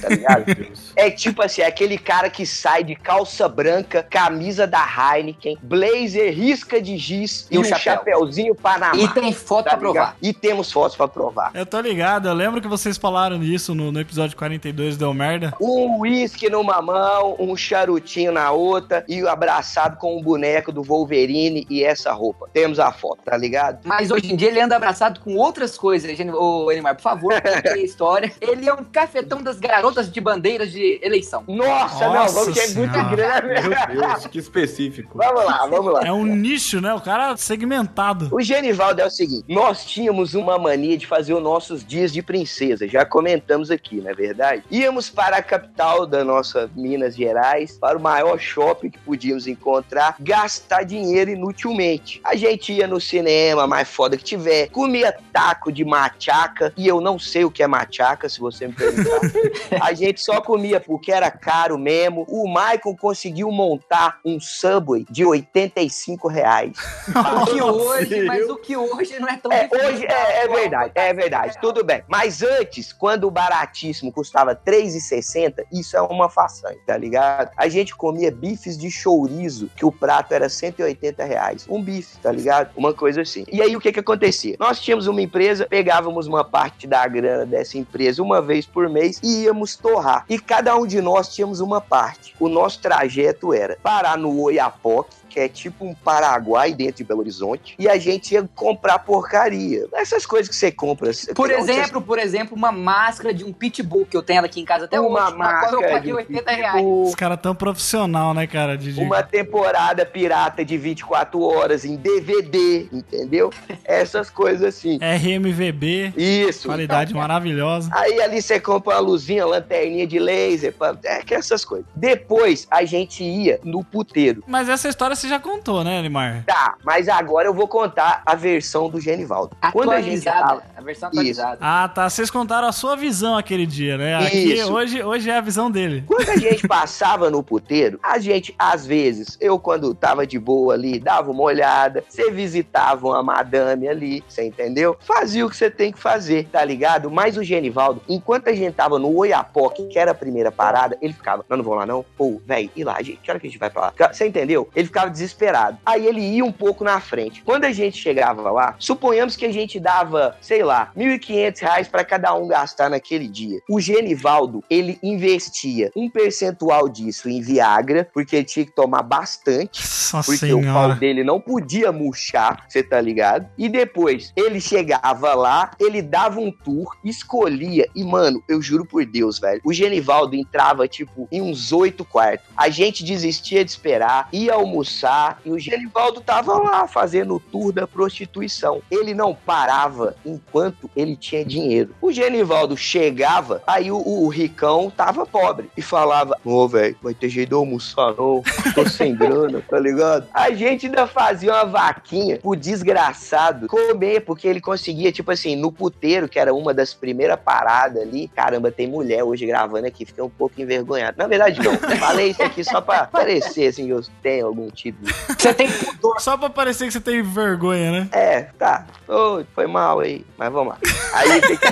Tá ligado? [LAUGHS] É tipo assim, é aquele cara que sai de calça branca, camisa da Heineken, blazer, risca de giz e, E um um chapéu. chapéuzinho Panamá. E tem foto tá pra provar. ligado? E temos fotos pra provar. Eu tô ligado, eu lembro que vocês falaram disso no, no episódio 42 Deu Merda. Um uísque numa mão, um charutinho na outra e abraçado com um boneco do Wolverine e essa roupa. Temos a foto, tá ligado? Mas hoje em dia ele anda abraçado com outras coisas. Ô, Enimar, por favor, [LAUGHS] a história. Ele é um cafetão das garotas de bandeiras de eleição. Nossa, não, Nossa vamos que é muito grande. Meu Deus, que específico. Vamos lá, vamos lá. É um nicho, né? O cara segmentado. O Genivaldo é o seguinte: nós tínhamos uma mania de fazer os nossos dias de princesa, já comentamos aqui, não é verdade? Íamos para a capital da nossa Minas Gerais, para o maior shopping que podíamos encontrar, gastar dinheiro inutilmente. A gente ia no cinema, mais foda que tiver, comia taco de machaca, e eu não sei o que é machaca, se você me perguntar. [LAUGHS] a gente só comia porque era caro mesmo. O Michael conseguiu montar um Subway de 85 reais. [LAUGHS] O que hoje, mas o que hoje não é tão É, difícil. hoje é, é verdade, é verdade, tudo bem. Mas antes, quando o baratíssimo custava R$3,60, isso é uma façanha, tá ligado? A gente comia bifes de chouriço, que o prato era 180 reais. Um bife, tá ligado? Uma coisa assim. E aí o que que acontecia? Nós tínhamos uma empresa, pegávamos uma parte da grana dessa empresa uma vez por mês e íamos torrar. E cada um de nós tínhamos uma parte. O nosso trajeto era parar no Oiapoque, que é tipo um Paraguai dentro de Belo Horizonte, e a gente ia comprar porcaria. Essas coisas que você compra. você- Por você- exemplo, por exemplo, uma máscara de um pitbull que eu tenho aqui em casa até uma hoje. Na qual eu paguei de 80 reais. Os caras tão profissional, né, cara? De, de- uma temporada pirata de 24 horas em DVD, entendeu? [LAUGHS] Essas coisas assim. RMVB, Isso. qualidade maravilhosa. Aí ali você compra uma luzinha, lanterninha de laser, pra- é que essas coisas. Depois a gente ia no puteiro. Mas essa história você já contou, né, Limar? Tá, mas agora eu vou contar a versão do Genivaldo. Quando a gente Atualizada. A versão Isso. atualizada. Ah, tá. Vocês contaram a sua visão aquele dia, né? Aqui, Isso. hoje, hoje é a visão dele. Quando a gente [LAUGHS] passava no puteiro, a gente, às vezes, eu quando tava de boa ali, dava uma olhada, você visitava uma madame ali, você entendeu? Fazia o que você tem que fazer, tá ligado? Mas o Genivaldo, enquanto a gente tava no Oiapoque, que era a primeira parada, ele ficava, não, não vou lá não? Pô, velho, e lá, gente, que hora que a gente vai pra lá? Você entendeu? Ele ficava desesperado. Aí ele ia um pouco na frente. Quando a gente chegava lá, suponhamos que a gente dava, sei lá, 1.500 reais pra cada um gastar naquele dia. O Genivaldo, ele investia um percentual disso em Viagra, porque ele tinha que tomar bastante. Nossa Porque o pau senhora. dele não podia murchar, você tá ligado? E depois, ele chegava lá, ele dava um tour, escolhia. E, mano, eu juro por Deus, velho. O Genivaldo entrava, tipo, em uns oito quartos. A gente desistia de esperar, ia almoçar. E o Genivaldo tava lá, fazendo o tour da prostituição. Ele não parava enquanto ele tinha dinheiro. O Genivaldo chegava, aí o, o ricão tava pobre. E falava: Ô, velho, vai ter jeito de almoçar, não. Tô sem grana, tá ligado? A gente ainda fazia uma vaquinha pro desgraçado comer, porque ele conseguia, tipo assim, no puteiro, que era uma das primeiras paradas ali. Caramba, tem mulher hoje gravando aqui, fiquei um pouco envergonhado. Na verdade, não. Falei isso aqui só pra parecer, assim, que eu tenho algum tipo Você tem pudor. Só pra parecer que você tem vergonha, né? É, tá. Ô, foi mal aí, mas vamos lá. Aí o que que?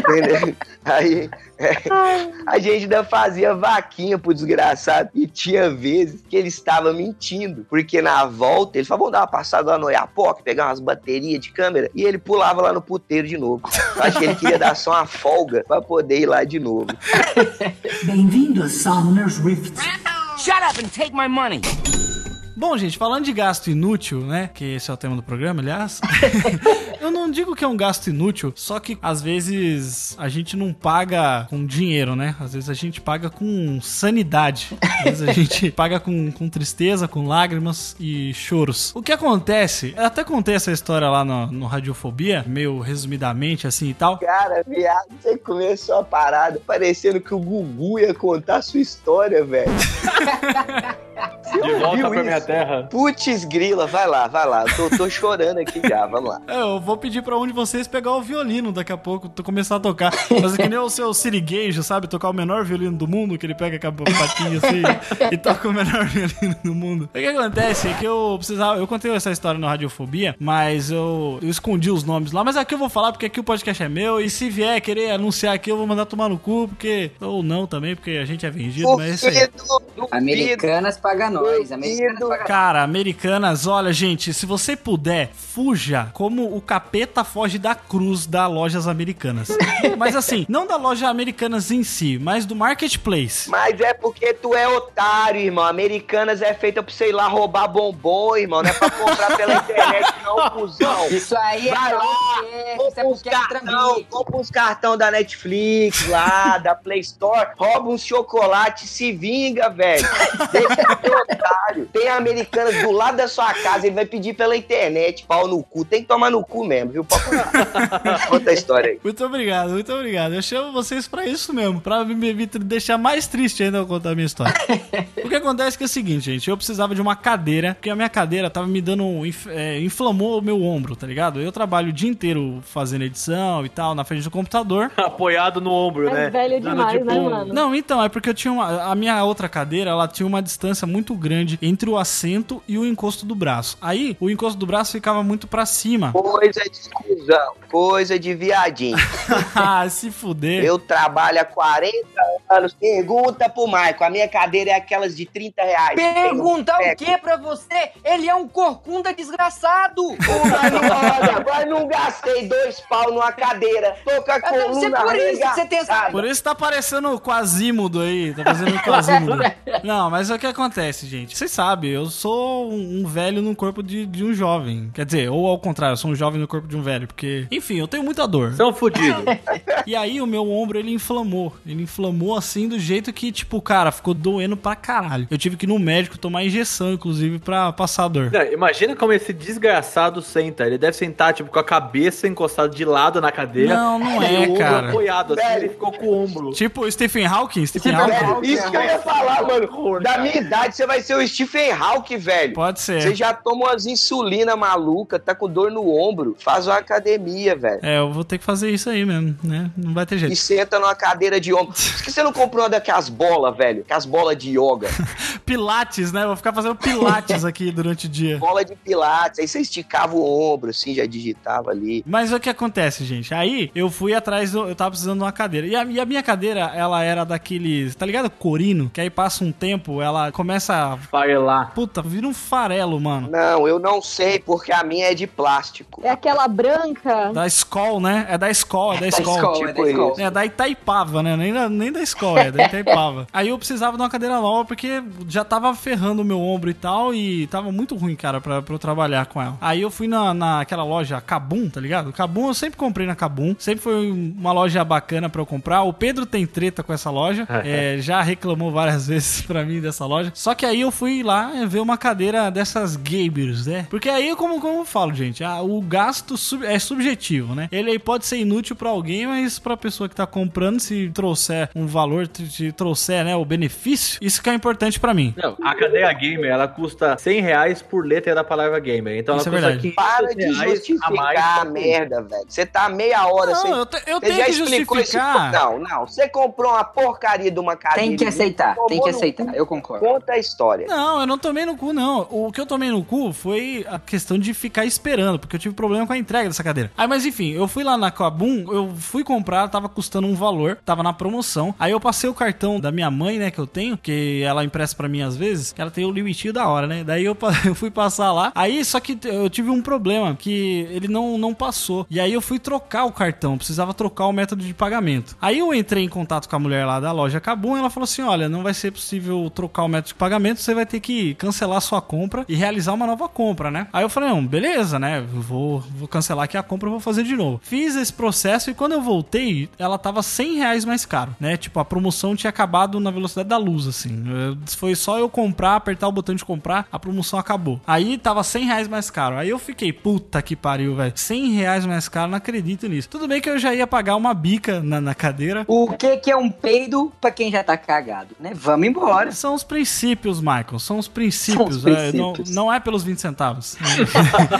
Entendeu? Aí é, a gente ainda fazia vaquinha pro desgraçado e tinha vezes que ele estava mentindo, porque na volta ele falou, vamos dar uma passada lá no Oiapoque, pegar umas baterias de câmera, e ele pulava lá no puteiro de novo. Eu acho que ele queria dar só uma folga pra poder ir lá de novo. Bem-vindo a Summoner's Rift. Shut up and take my money. Bom, gente, falando de gasto inútil, né? Que esse é o tema do programa, aliás. [LAUGHS] eu não digo que é um gasto inútil, só que às vezes a gente não paga com dinheiro, né? Às vezes a gente paga com sanidade. Às vezes a gente [LAUGHS] paga com, com tristeza, com lágrimas e choros. O que acontece, eu até contei essa história lá no, no Radiofobia, meio resumidamente assim e tal. Cara, viado, você começou a parada parecendo que o Gugu ia contar a sua história, velho. [LAUGHS] De volta pra minha isso? terra. Putz, grila, vai lá, vai lá. Tô, tô chorando aqui já, vamos lá. É, Eu vou pedir pra um de vocês pegar o violino daqui a pouco, tô começar a tocar. Mas é que nem o seu siriguejo, sabe? Tocar o menor violino do mundo, que ele pega com a patinha assim e toca o menor [LAUGHS] violino do mundo. O que acontece é que eu precisava. Eu contei essa história no Radiofobia, mas eu, eu escondi os nomes lá. Mas aqui eu vou falar porque aqui o podcast é meu. E se vier querer anunciar aqui, eu vou mandar tomar no cu, porque. Ou não também, porque a gente é vendido, mas é isso aí. Duvido, duvido. Americanas paga nós. Americanas paga. Cara, americanas, olha, gente, se você puder, fuja como o capeta foge da cruz da lojas americanas. [LAUGHS] mas assim, não da loja americanas em si, mas do marketplace. Mas é porque tu é otário, irmão. Americanas é feita pra, sei lá, roubar bombom, irmão. Não é pra comprar pela internet, não, cuzão. Isso aí é Vai pra lá, você. Isso é Compra uns porque é cartão, compra uns cartão da Netflix lá, da Play Store, rouba uns chocolate, se vinga, velho. [LAUGHS] Ser otário. Tem americanas do lado da sua casa, ele vai pedir pela internet, pau no cu. Tem que tomar no cu mesmo, viu? Pode. Conta a história aí. Muito obrigado, muito obrigado. Eu chamo vocês pra isso mesmo, pra me, me deixar mais triste ainda ao contar a minha história. o que acontece é que é o seguinte, gente, eu precisava de uma cadeira, porque a minha cadeira tava me dando, um é, inflamou o meu ombro, tá ligado? Eu trabalho o dia inteiro fazendo edição e tal, na frente do computador. [LAUGHS] Apoiado no ombro, É né? velho Dando demais, tipo né, mano? Não, então, é porque eu tinha uma. A minha outra cadeira, ela tinha uma distância muito grande entre o assento e o encosto do braço. Aí, o encosto do braço ficava muito pra cima. [LAUGHS] Coisa de cuzão, coisa de viadinho. [LAUGHS] ah, se fuder. Eu trabalho há 40 anos. Pergunta pro Maico, a minha cadeira é aquelas de 30 reais. Perguntar um o que pra você? Ele é um corcunda desgraçado. Mas não, olha, mas não gastei dois pau numa cadeira. Tô com a Deve coluna por isso que você tem essa-. Por isso tá parecendo o Quasímodo aí, tá fazendo o Quasímodo. [LAUGHS] Não, mas o que acontece, gente? Vocês sabem, eu sou um, velho no corpo de, de um jovem. Quer dizer, ou ao contrário, eu sou um jovem no corpo de um velho, porque, enfim, eu tenho muita dor. São fudidos. [LAUGHS] E aí o meu ombro ele inflamou. Ele inflamou assim do jeito que, tipo, cara, ficou doendo pra caralho. Eu tive que ir no médico tomar injeção, inclusive, pra passar a dor. Não, imagina como esse desgraçado senta. Ele deve sentar, tipo, com a cabeça encostada de lado na cadeira. Não, não é, o ombro cara. apoiado, assim, Velho. ele ficou com o ombro. Tipo o Stephen Hawking, Stephen Velho, Hawking. isso que eu ia falar, mano. Da minha idade, você vai ser o Stephen Hawking, velho. Pode ser. Você já toma umas insulina maluca, tá com dor no ombro, faz uma academia, velho. É, eu vou ter que fazer isso aí mesmo, né? Não vai ter E jeito. senta numa cadeira de ombro. Por que você não comprou uma daquelas bolas, velho? Aquelas bolas de yoga. [LAUGHS] Pilates, né? Vou ficar fazendo pilates aqui durante o dia. Bola de pilates. Aí você esticava o ombro, assim, já digitava ali. Mas o que acontece, gente? Aí eu fui atrás, do, eu tava precisando de uma cadeira. E a, e a minha cadeira, ela era daqueles, tá ligado? Corino, que aí passa um tempo, ela começa a. Farelar. Puta, vira um farelo, mano. Não, eu não sei, porque a minha é de plástico. É aquela branca. Da Skol, né? É da Skol, é da [LAUGHS] Skol. Skol, tipo é da Skol. isso. É da Itaipava, né? Nem da, nem da escola, é da Itaipava. [LAUGHS] Aí eu precisava de uma cadeira nova porque já tava ferrando o meu ombro e tal. E tava muito ruim, cara, pra, pra eu trabalhar com ela. Aí eu fui na, naquela loja Kabum, tá ligado? Kabum eu sempre comprei na Kabum. Sempre foi uma loja bacana pra eu comprar. O Pedro tem treta com essa loja. [LAUGHS] é, já reclamou várias vezes pra mim dessa loja. Só que aí eu fui lá ver uma cadeira dessas gamers, né? Porque aí, como, como eu falo, gente, ah, o gasto sub- é subjetivo, né? Ele aí pode ser inútil pra alguém, mas pra pessoa que tá comprando, se trouxer um valor, se trouxer, né, o benefício, isso que é importante pra mim. Não, a cadeira gamer, ela custa 100 reais por letra da palavra gamer. Então Isso é ela custa verdade. 500 Para de a mais justificar pra a merda, velho. Você tá meia hora sem. Não, eu, te- eu Você tenho que explicou esse- justificar. Não, não. Você comprou uma porcaria de uma cadeira. Tem que aceitar, tem que aceitar, eu concordo. Conta a história. Não, eu não tomei no cu, não. O que eu tomei no cu foi a questão de ficar esperando, porque eu tive problema com a entrega dessa cadeira. Aí, mas enfim, eu fui lá na Kabum, eu fui comprar, tava custando um valor, tava na promoção. Aí eu passei o cartão da minha mãe, né, que eu tenho, que ela empresta pra mim às vezes, que ela tem o limitinho da hora, né? Daí eu, [LAUGHS] eu fui passar lá. Aí, só que eu tive um problema, que ele não, não passou. E aí eu fui trocar o cartão, precisava trocar o método de pagamento. Aí eu entrei em contato com a mulher lá da loja Kabum, ela falou assim: olha, não vai ser possível trocar o método de pagamento, você vai ter que cancelar a sua compra e realizar uma nova compra, né? Aí eu falei, não, beleza, né? Eu Vou, vou cancelar aqui a compra, vou fazer de novo. Fiz esse processo e quando eu voltei, ela tava 100 reais mais caro, né? Tipo, a promoção tinha acabado na velocidade da luz, assim. Foi só eu comprar, apertar o botão de comprar, a promoção acabou. Aí tava 100 reais mais caro. Aí eu fiquei, puta que pariu, velho. 100 reais mais caro, não acredito nisso. Tudo bem que eu já ia pagar uma bica na, na cadeira. O que que é um peido pra quem já tá cagado, né? Vamos embora. São os princípios, Michael. São os princípios. São os é, não, princípios. não é pelos 20 centavos. [LAUGHS]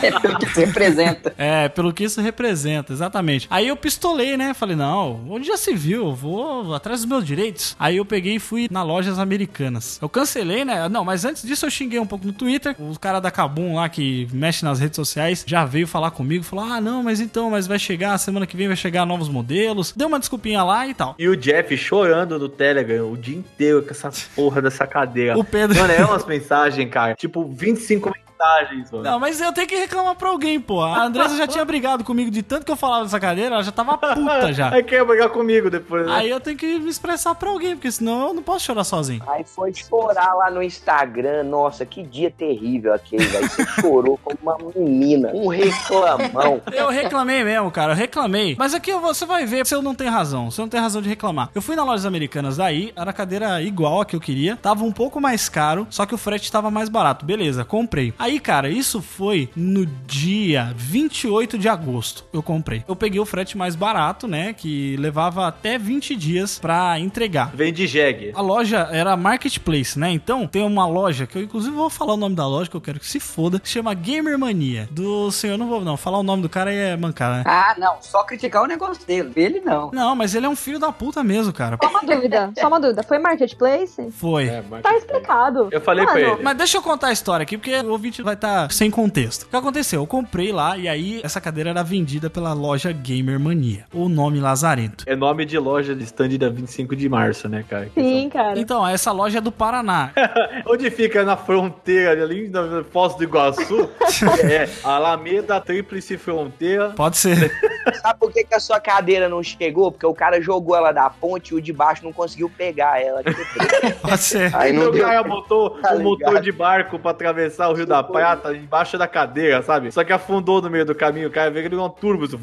É pelo que se representa. É, pelo que isso representa, exatamente. Aí eu pistolei, né? Falei, não, onde já se viu? Eu vou atrás dos meus direitos. Aí eu peguei e fui na lojas americanas. Eu cancelei, né? Não, mas antes disso eu xinguei um pouco no Twitter. O cara da Kabum lá, que mexe nas redes sociais, já veio falar comigo. Falou, ah, não, mas então, mas vai chegar, semana que vem vai chegar novos modelos. Deu uma desculpinha lá e tal. E o Jeff chorando no Telegram o dia inteiro com essa porra dessa cadeira. O Pedro... Mano, é umas mensagens, cara. Tipo, 25 mensagens, mano. Não, mas eu tenho que reclamar pra alguém, pô. A Andressa já tinha brigado comigo de tanto que eu falava dessa cadeira, ela já tava puta já. [LAUGHS] Aí quer brigar comigo depois, né? Aí eu tenho que me expressar pra alguém, porque senão eu não posso chorar sozinho. Aí foi chorar lá no Instagram. Nossa, que dia terrível aquele, velho. Você chorou como uma menina. Um reclamão. [LAUGHS] Eu reclamei mesmo, cara, eu reclamei. Mas aqui você vai ver se eu não tenho razão. Se eu não tenho razão de reclamar. Eu fui na lojas americanas daí, era a cadeira igual a que eu queria. Tava um pouco mais caro, só que o frete tava mais barato. Beleza, comprei. Aí, cara, isso foi no dia 28 de agosto. Eu comprei. Eu peguei o frete mais barato, né? Que levava até 20 dias pra entregar. Vem de jegue. A loja era marketplace, né? Então tem uma loja que eu inclusive vou falar o nome da loja que eu quero que se foda, que chama Gamer Mania. Do senhor, não vou não, falar o nome do cara aí é mancar, né? Ah, não, só criticar o negócio dele. Ele não. Não, mas ele é um filho da puta mesmo, cara. Só uma dúvida, só uma dúvida. Foi Marketplace? Foi. É, mas- Tá explicado. Eu falei pra Mano, ele. Mas deixa eu contar a história aqui, porque o ouvinte vai estar sem contexto. O que aconteceu? Eu comprei lá e aí essa cadeira era vendida pela loja Gamer Mania. O nome Lazarento. É nome de loja de stand da 25 de março, né, cara? Sim, cara. Então, essa loja é do Paraná. [LAUGHS] Onde fica na fronteira ali na Foz do Iguaçu? [LAUGHS] é, Alameda, Tríplice Fronteira. Pode ser. [LAUGHS] Sabe por que, que a sua cadeira não chegou? Porque o cara jogou ela da ponte e o de baixo não conseguiu pegar ela. Pode ser. Aí não o deu. cara botou Tá um motor de barco pra atravessar o Rio da Prata embaixo da cadeira, sabe? Só que afundou no meio do caminho, o cara veio que ele um turbo. assim,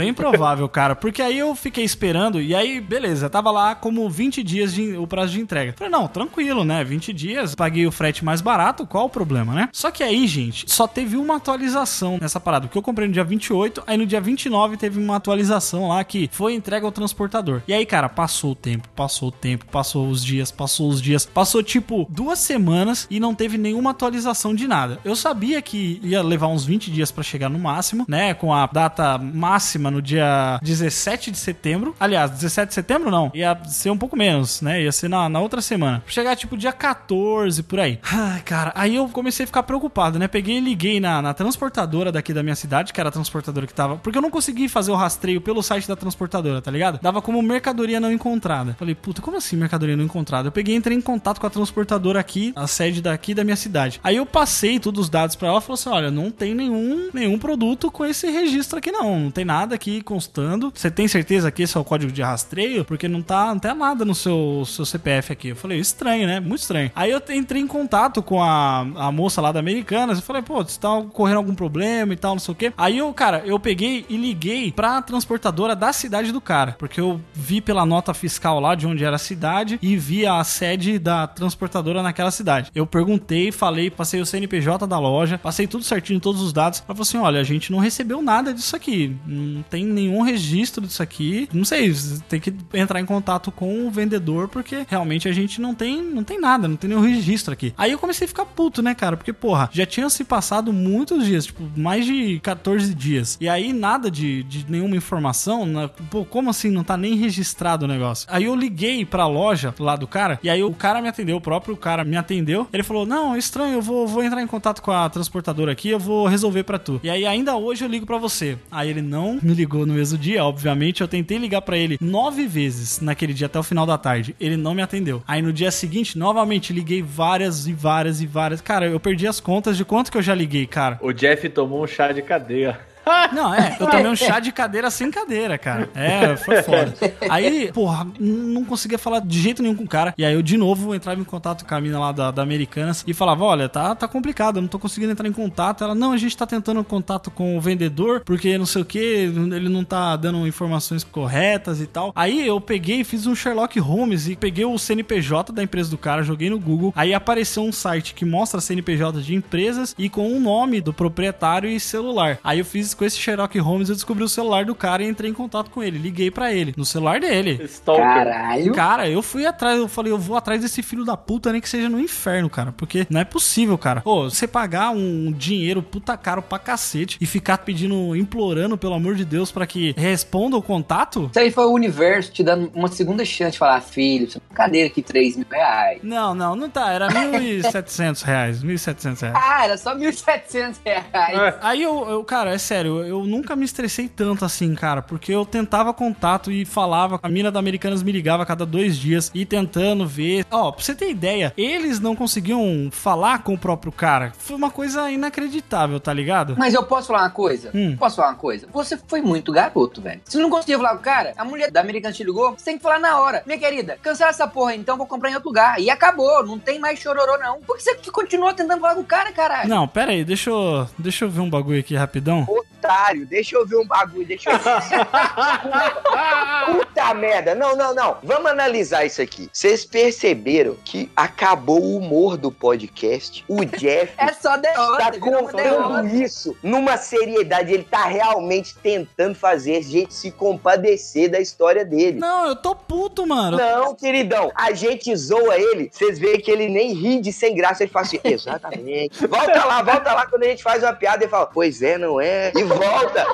bem provável, cara. Porque aí eu fiquei esperando e aí, beleza, tava lá como 20 dias de, o prazo de entrega. Falei, não, tranquilo, né? 20 dias, paguei o frete mais barato, qual o problema, né? Só que aí, gente, só teve uma atualização nessa parada. Porque eu comprei no dia 28, aí no dia 29 teve uma atualização lá que foi entrega ao transportador. E aí, cara, passou o tempo, passou o tempo, passou os dias, passou os dias. Passou tipo duas semanas e não teve nenhuma atualização de nada. Eu sabia que ia levar uns 20 dias pra chegar no máximo, né? Com a data máxima no dia 17 de setembro. Aliás, 17 de setembro não. Ia ser um pouco menos, né? Ia ser na, na outra semana. Chegar tipo dia 14 por aí. Ai, cara, aí eu comecei a ficar preocupado, né? Peguei e liguei na, na transportadora daqui da minha cidade, que era a transportadora que tava. Porque eu não consegui fazer o rastreio pelo site da transportadora, tá ligado? Dava como mercadoria não encontrada. Falei, puta, como assim mercadoria não encontrada? Eu peguei e entrei em contato com a transportadora aqui, a sede daqui da minha cidade. Aí eu passei todos os dados pra ela e falou assim: olha, não tem nenhum, nenhum produto com esse registro aqui, não. Não tem nada aqui constando. Você tem certeza que esse é o código de rastreio? Porque não tá, não tem nada no seu, seu CPF aqui. Eu falei, estranho, né? Muito estranho. Aí eu entrei em contato com a, a moça lá da Americanas. Eu falei, pô, você tá ocorrendo algum problema e tal, não sei o quê. Aí eu, cara, eu peguei e liguei pra transportadora da cidade do cara. Porque eu vi pela nota fiscal lá de onde era a cidade e vi a sede da transportadora naquela cidade. Eu perguntei, falei, passei o CNPJ da loja, passei tudo certinho, todos os dados. Ela falou assim: olha, a gente não recebeu nada disso aqui. Não tem nenhum registro disso aqui. Não sei, tem que entrar em contato com o vendedor, porque realmente a gente não tem, não tem nada, não tem nenhum registro aqui. Aí eu comecei a ficar puto, né, cara? Porque, porra, já tinha se passado muitos dias, tipo, mais de 14 dias. E aí nada de, de nenhuma informação. Na, pô, como assim não tá nem registrado o negócio? Aí eu liguei pra loja lá do cara, e aí o cara me atendeu, o próprio cara me atendeu. Ele falou: Não, estranho, eu vou, vou entrar em contato com a transportadora aqui, eu vou resolver pra tu. E aí ainda hoje eu ligo pra você. Aí ele não me ligou no mesmo dia, obviamente. Eu tentei ligar pra ele nove vezes naquele dia até o final da tarde. Ele não me atendeu. Aí no dia seguinte, novamente, liguei várias e várias e várias. Cara, eu perdi as contas de quanto que eu já liguei, cara. O Jeff tomou um chá de cadeia. [LAUGHS] Não, é, eu tomei um chá de cadeira sem cadeira, cara. É, foi foda. Aí, porra, não conseguia falar de jeito nenhum com o cara. E aí eu de novo entrava em contato com a mina lá da, da Americanas e falava: olha, tá, tá complicado, eu não tô conseguindo entrar em contato. Ela, não, a gente tá tentando contato com o vendedor, porque não sei o que, ele não tá dando informações corretas e tal. Aí eu peguei e fiz um Sherlock Holmes e peguei o CNPJ da empresa do cara, joguei no Google. Aí apareceu um site que mostra CNPJ de empresas e com o nome do proprietário e celular. Aí eu fiz com esse Sherlock Holmes, eu descobri o celular do cara e entrei em contato com ele. Liguei pra ele, no celular dele. Stalker. Caralho. Cara, eu fui atrás, eu falei, eu vou atrás desse filho da puta, nem que seja no inferno, cara. Porque não é possível, cara. Pô, você pagar um dinheiro puta caro pra cacete e ficar pedindo, implorando, pelo amor de Deus, pra que responda o contato? Isso aí foi o universo te dando uma segunda chance de falar, filho, você tem cadeira aqui 3 mil reais. Não, não, não tá. Era 1.700 reais. 1.700 reais. Ah, era só 1.700 reais. Aí eu, eu, cara, é sério, eu nunca me estressei tanto assim, cara, porque eu tentava contato e falava, a mina da Americanas me ligava a cada dois dias e tentando ver. Ó, pra você ter ideia, eles não conseguiam falar com o próprio cara. Foi uma coisa inacreditável, tá ligado? Mas eu posso falar uma coisa? Hum. Posso falar uma coisa? Você foi muito garoto, velho. Você não conseguia falar com o cara? A mulher da Americana te ligou? Você tem que falar na hora. Minha querida, cancela essa porra então vou comprar em outro lugar. E acabou, não tem mais chororô, não. Por que você que continuou tentando falar com o cara, caralho? Não, pera aí, deixa eu, deixa eu ver um bagulho aqui rapidão. Otário, deixa eu ver um bagulho, deixa eu [LAUGHS] Puta merda. Não, não, não. Vamos analisar isso aqui. Vocês perceberam que acabou o humor do podcast? O Jeff É só derrota, tá contando isso numa seriedade. Ele tá realmente tentando fazer a gente se compadecer da história dele. Não, eu tô puto, mano. Não, queridão, a gente zoa ele, vocês veem que ele nem ri de sem graça, ele fala assim, [LAUGHS] exatamente. Volta lá, volta lá, quando a gente faz uma piada, ele fala, pois é, não é? E volta.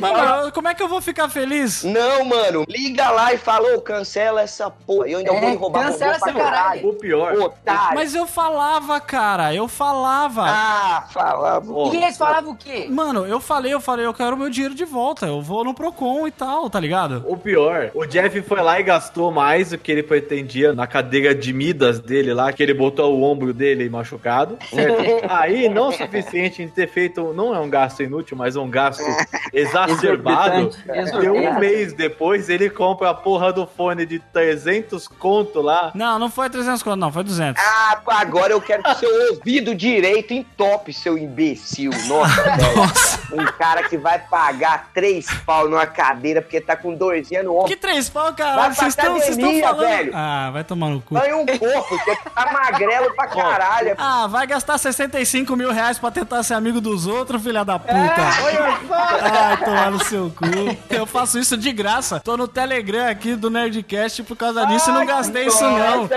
Mano, como é que eu vou ficar feliz? Não, mano, liga lá e fala, ô, cancela essa porra, eu ainda vou É, lhe roubar cancela essa caralho. O pior. Otário. Mas eu falava, cara, eu falava. Ah, falava. E eles falavam o quê? Mano, eu falei, eu falei, eu quero meu dinheiro de volta. Eu vou no Procon e tal, tá ligado? O pior, o Jeff foi lá e gastou mais do que ele pretendia na cadeira de Midas dele lá, que ele botou o ombro dele machucado, certo? [LAUGHS] Aí, não o suficiente em ter feito, não é um gasto inútil, mas um gasto exacerbado. Exorbitante, Deu um exorbitante. mês depois, ele compra a porra do fone de 300 conto lá. Não, não foi 300 conto, não, foi 200. Ah, agora eu quero que seu ouvido direito entope, seu imbecil. Nossa, [LAUGHS] velho. Um cara que vai pagar três pau numa cadeira porque tá com dorzinha no ombro. Que três pau, pra Vocês estão vocês estão academia, falando. velho. Ah, vai tomar no cu. Ganha um corpo, você tá magrelo pra caralho. Ah, vai gastar 65 mil reais pra tentar ser amigo dos outros, filha da puta. Olha só. Ai, tomar no seu cu. Eu faço isso de graça. Tô no Telegram aqui do Nerdcast por causa disso e não gastei isso não.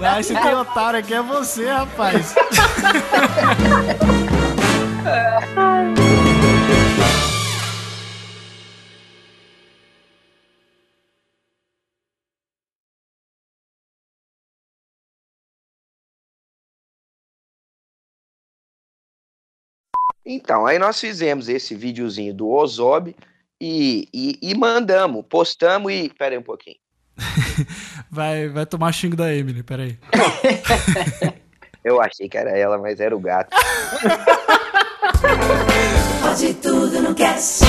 Ah, esse tem otário aqui é você, rapaz. [LAUGHS] [LAUGHS] Então, aí nós fizemos esse videozinho do Ozob e, e, e mandamos, postamos e. Pera aí um pouquinho. [LAUGHS] Vai, vai tomar xingo da Emily, peraí. [LAUGHS] Eu achei que era ela, mas era o gato. [LAUGHS] Pode tudo no cast.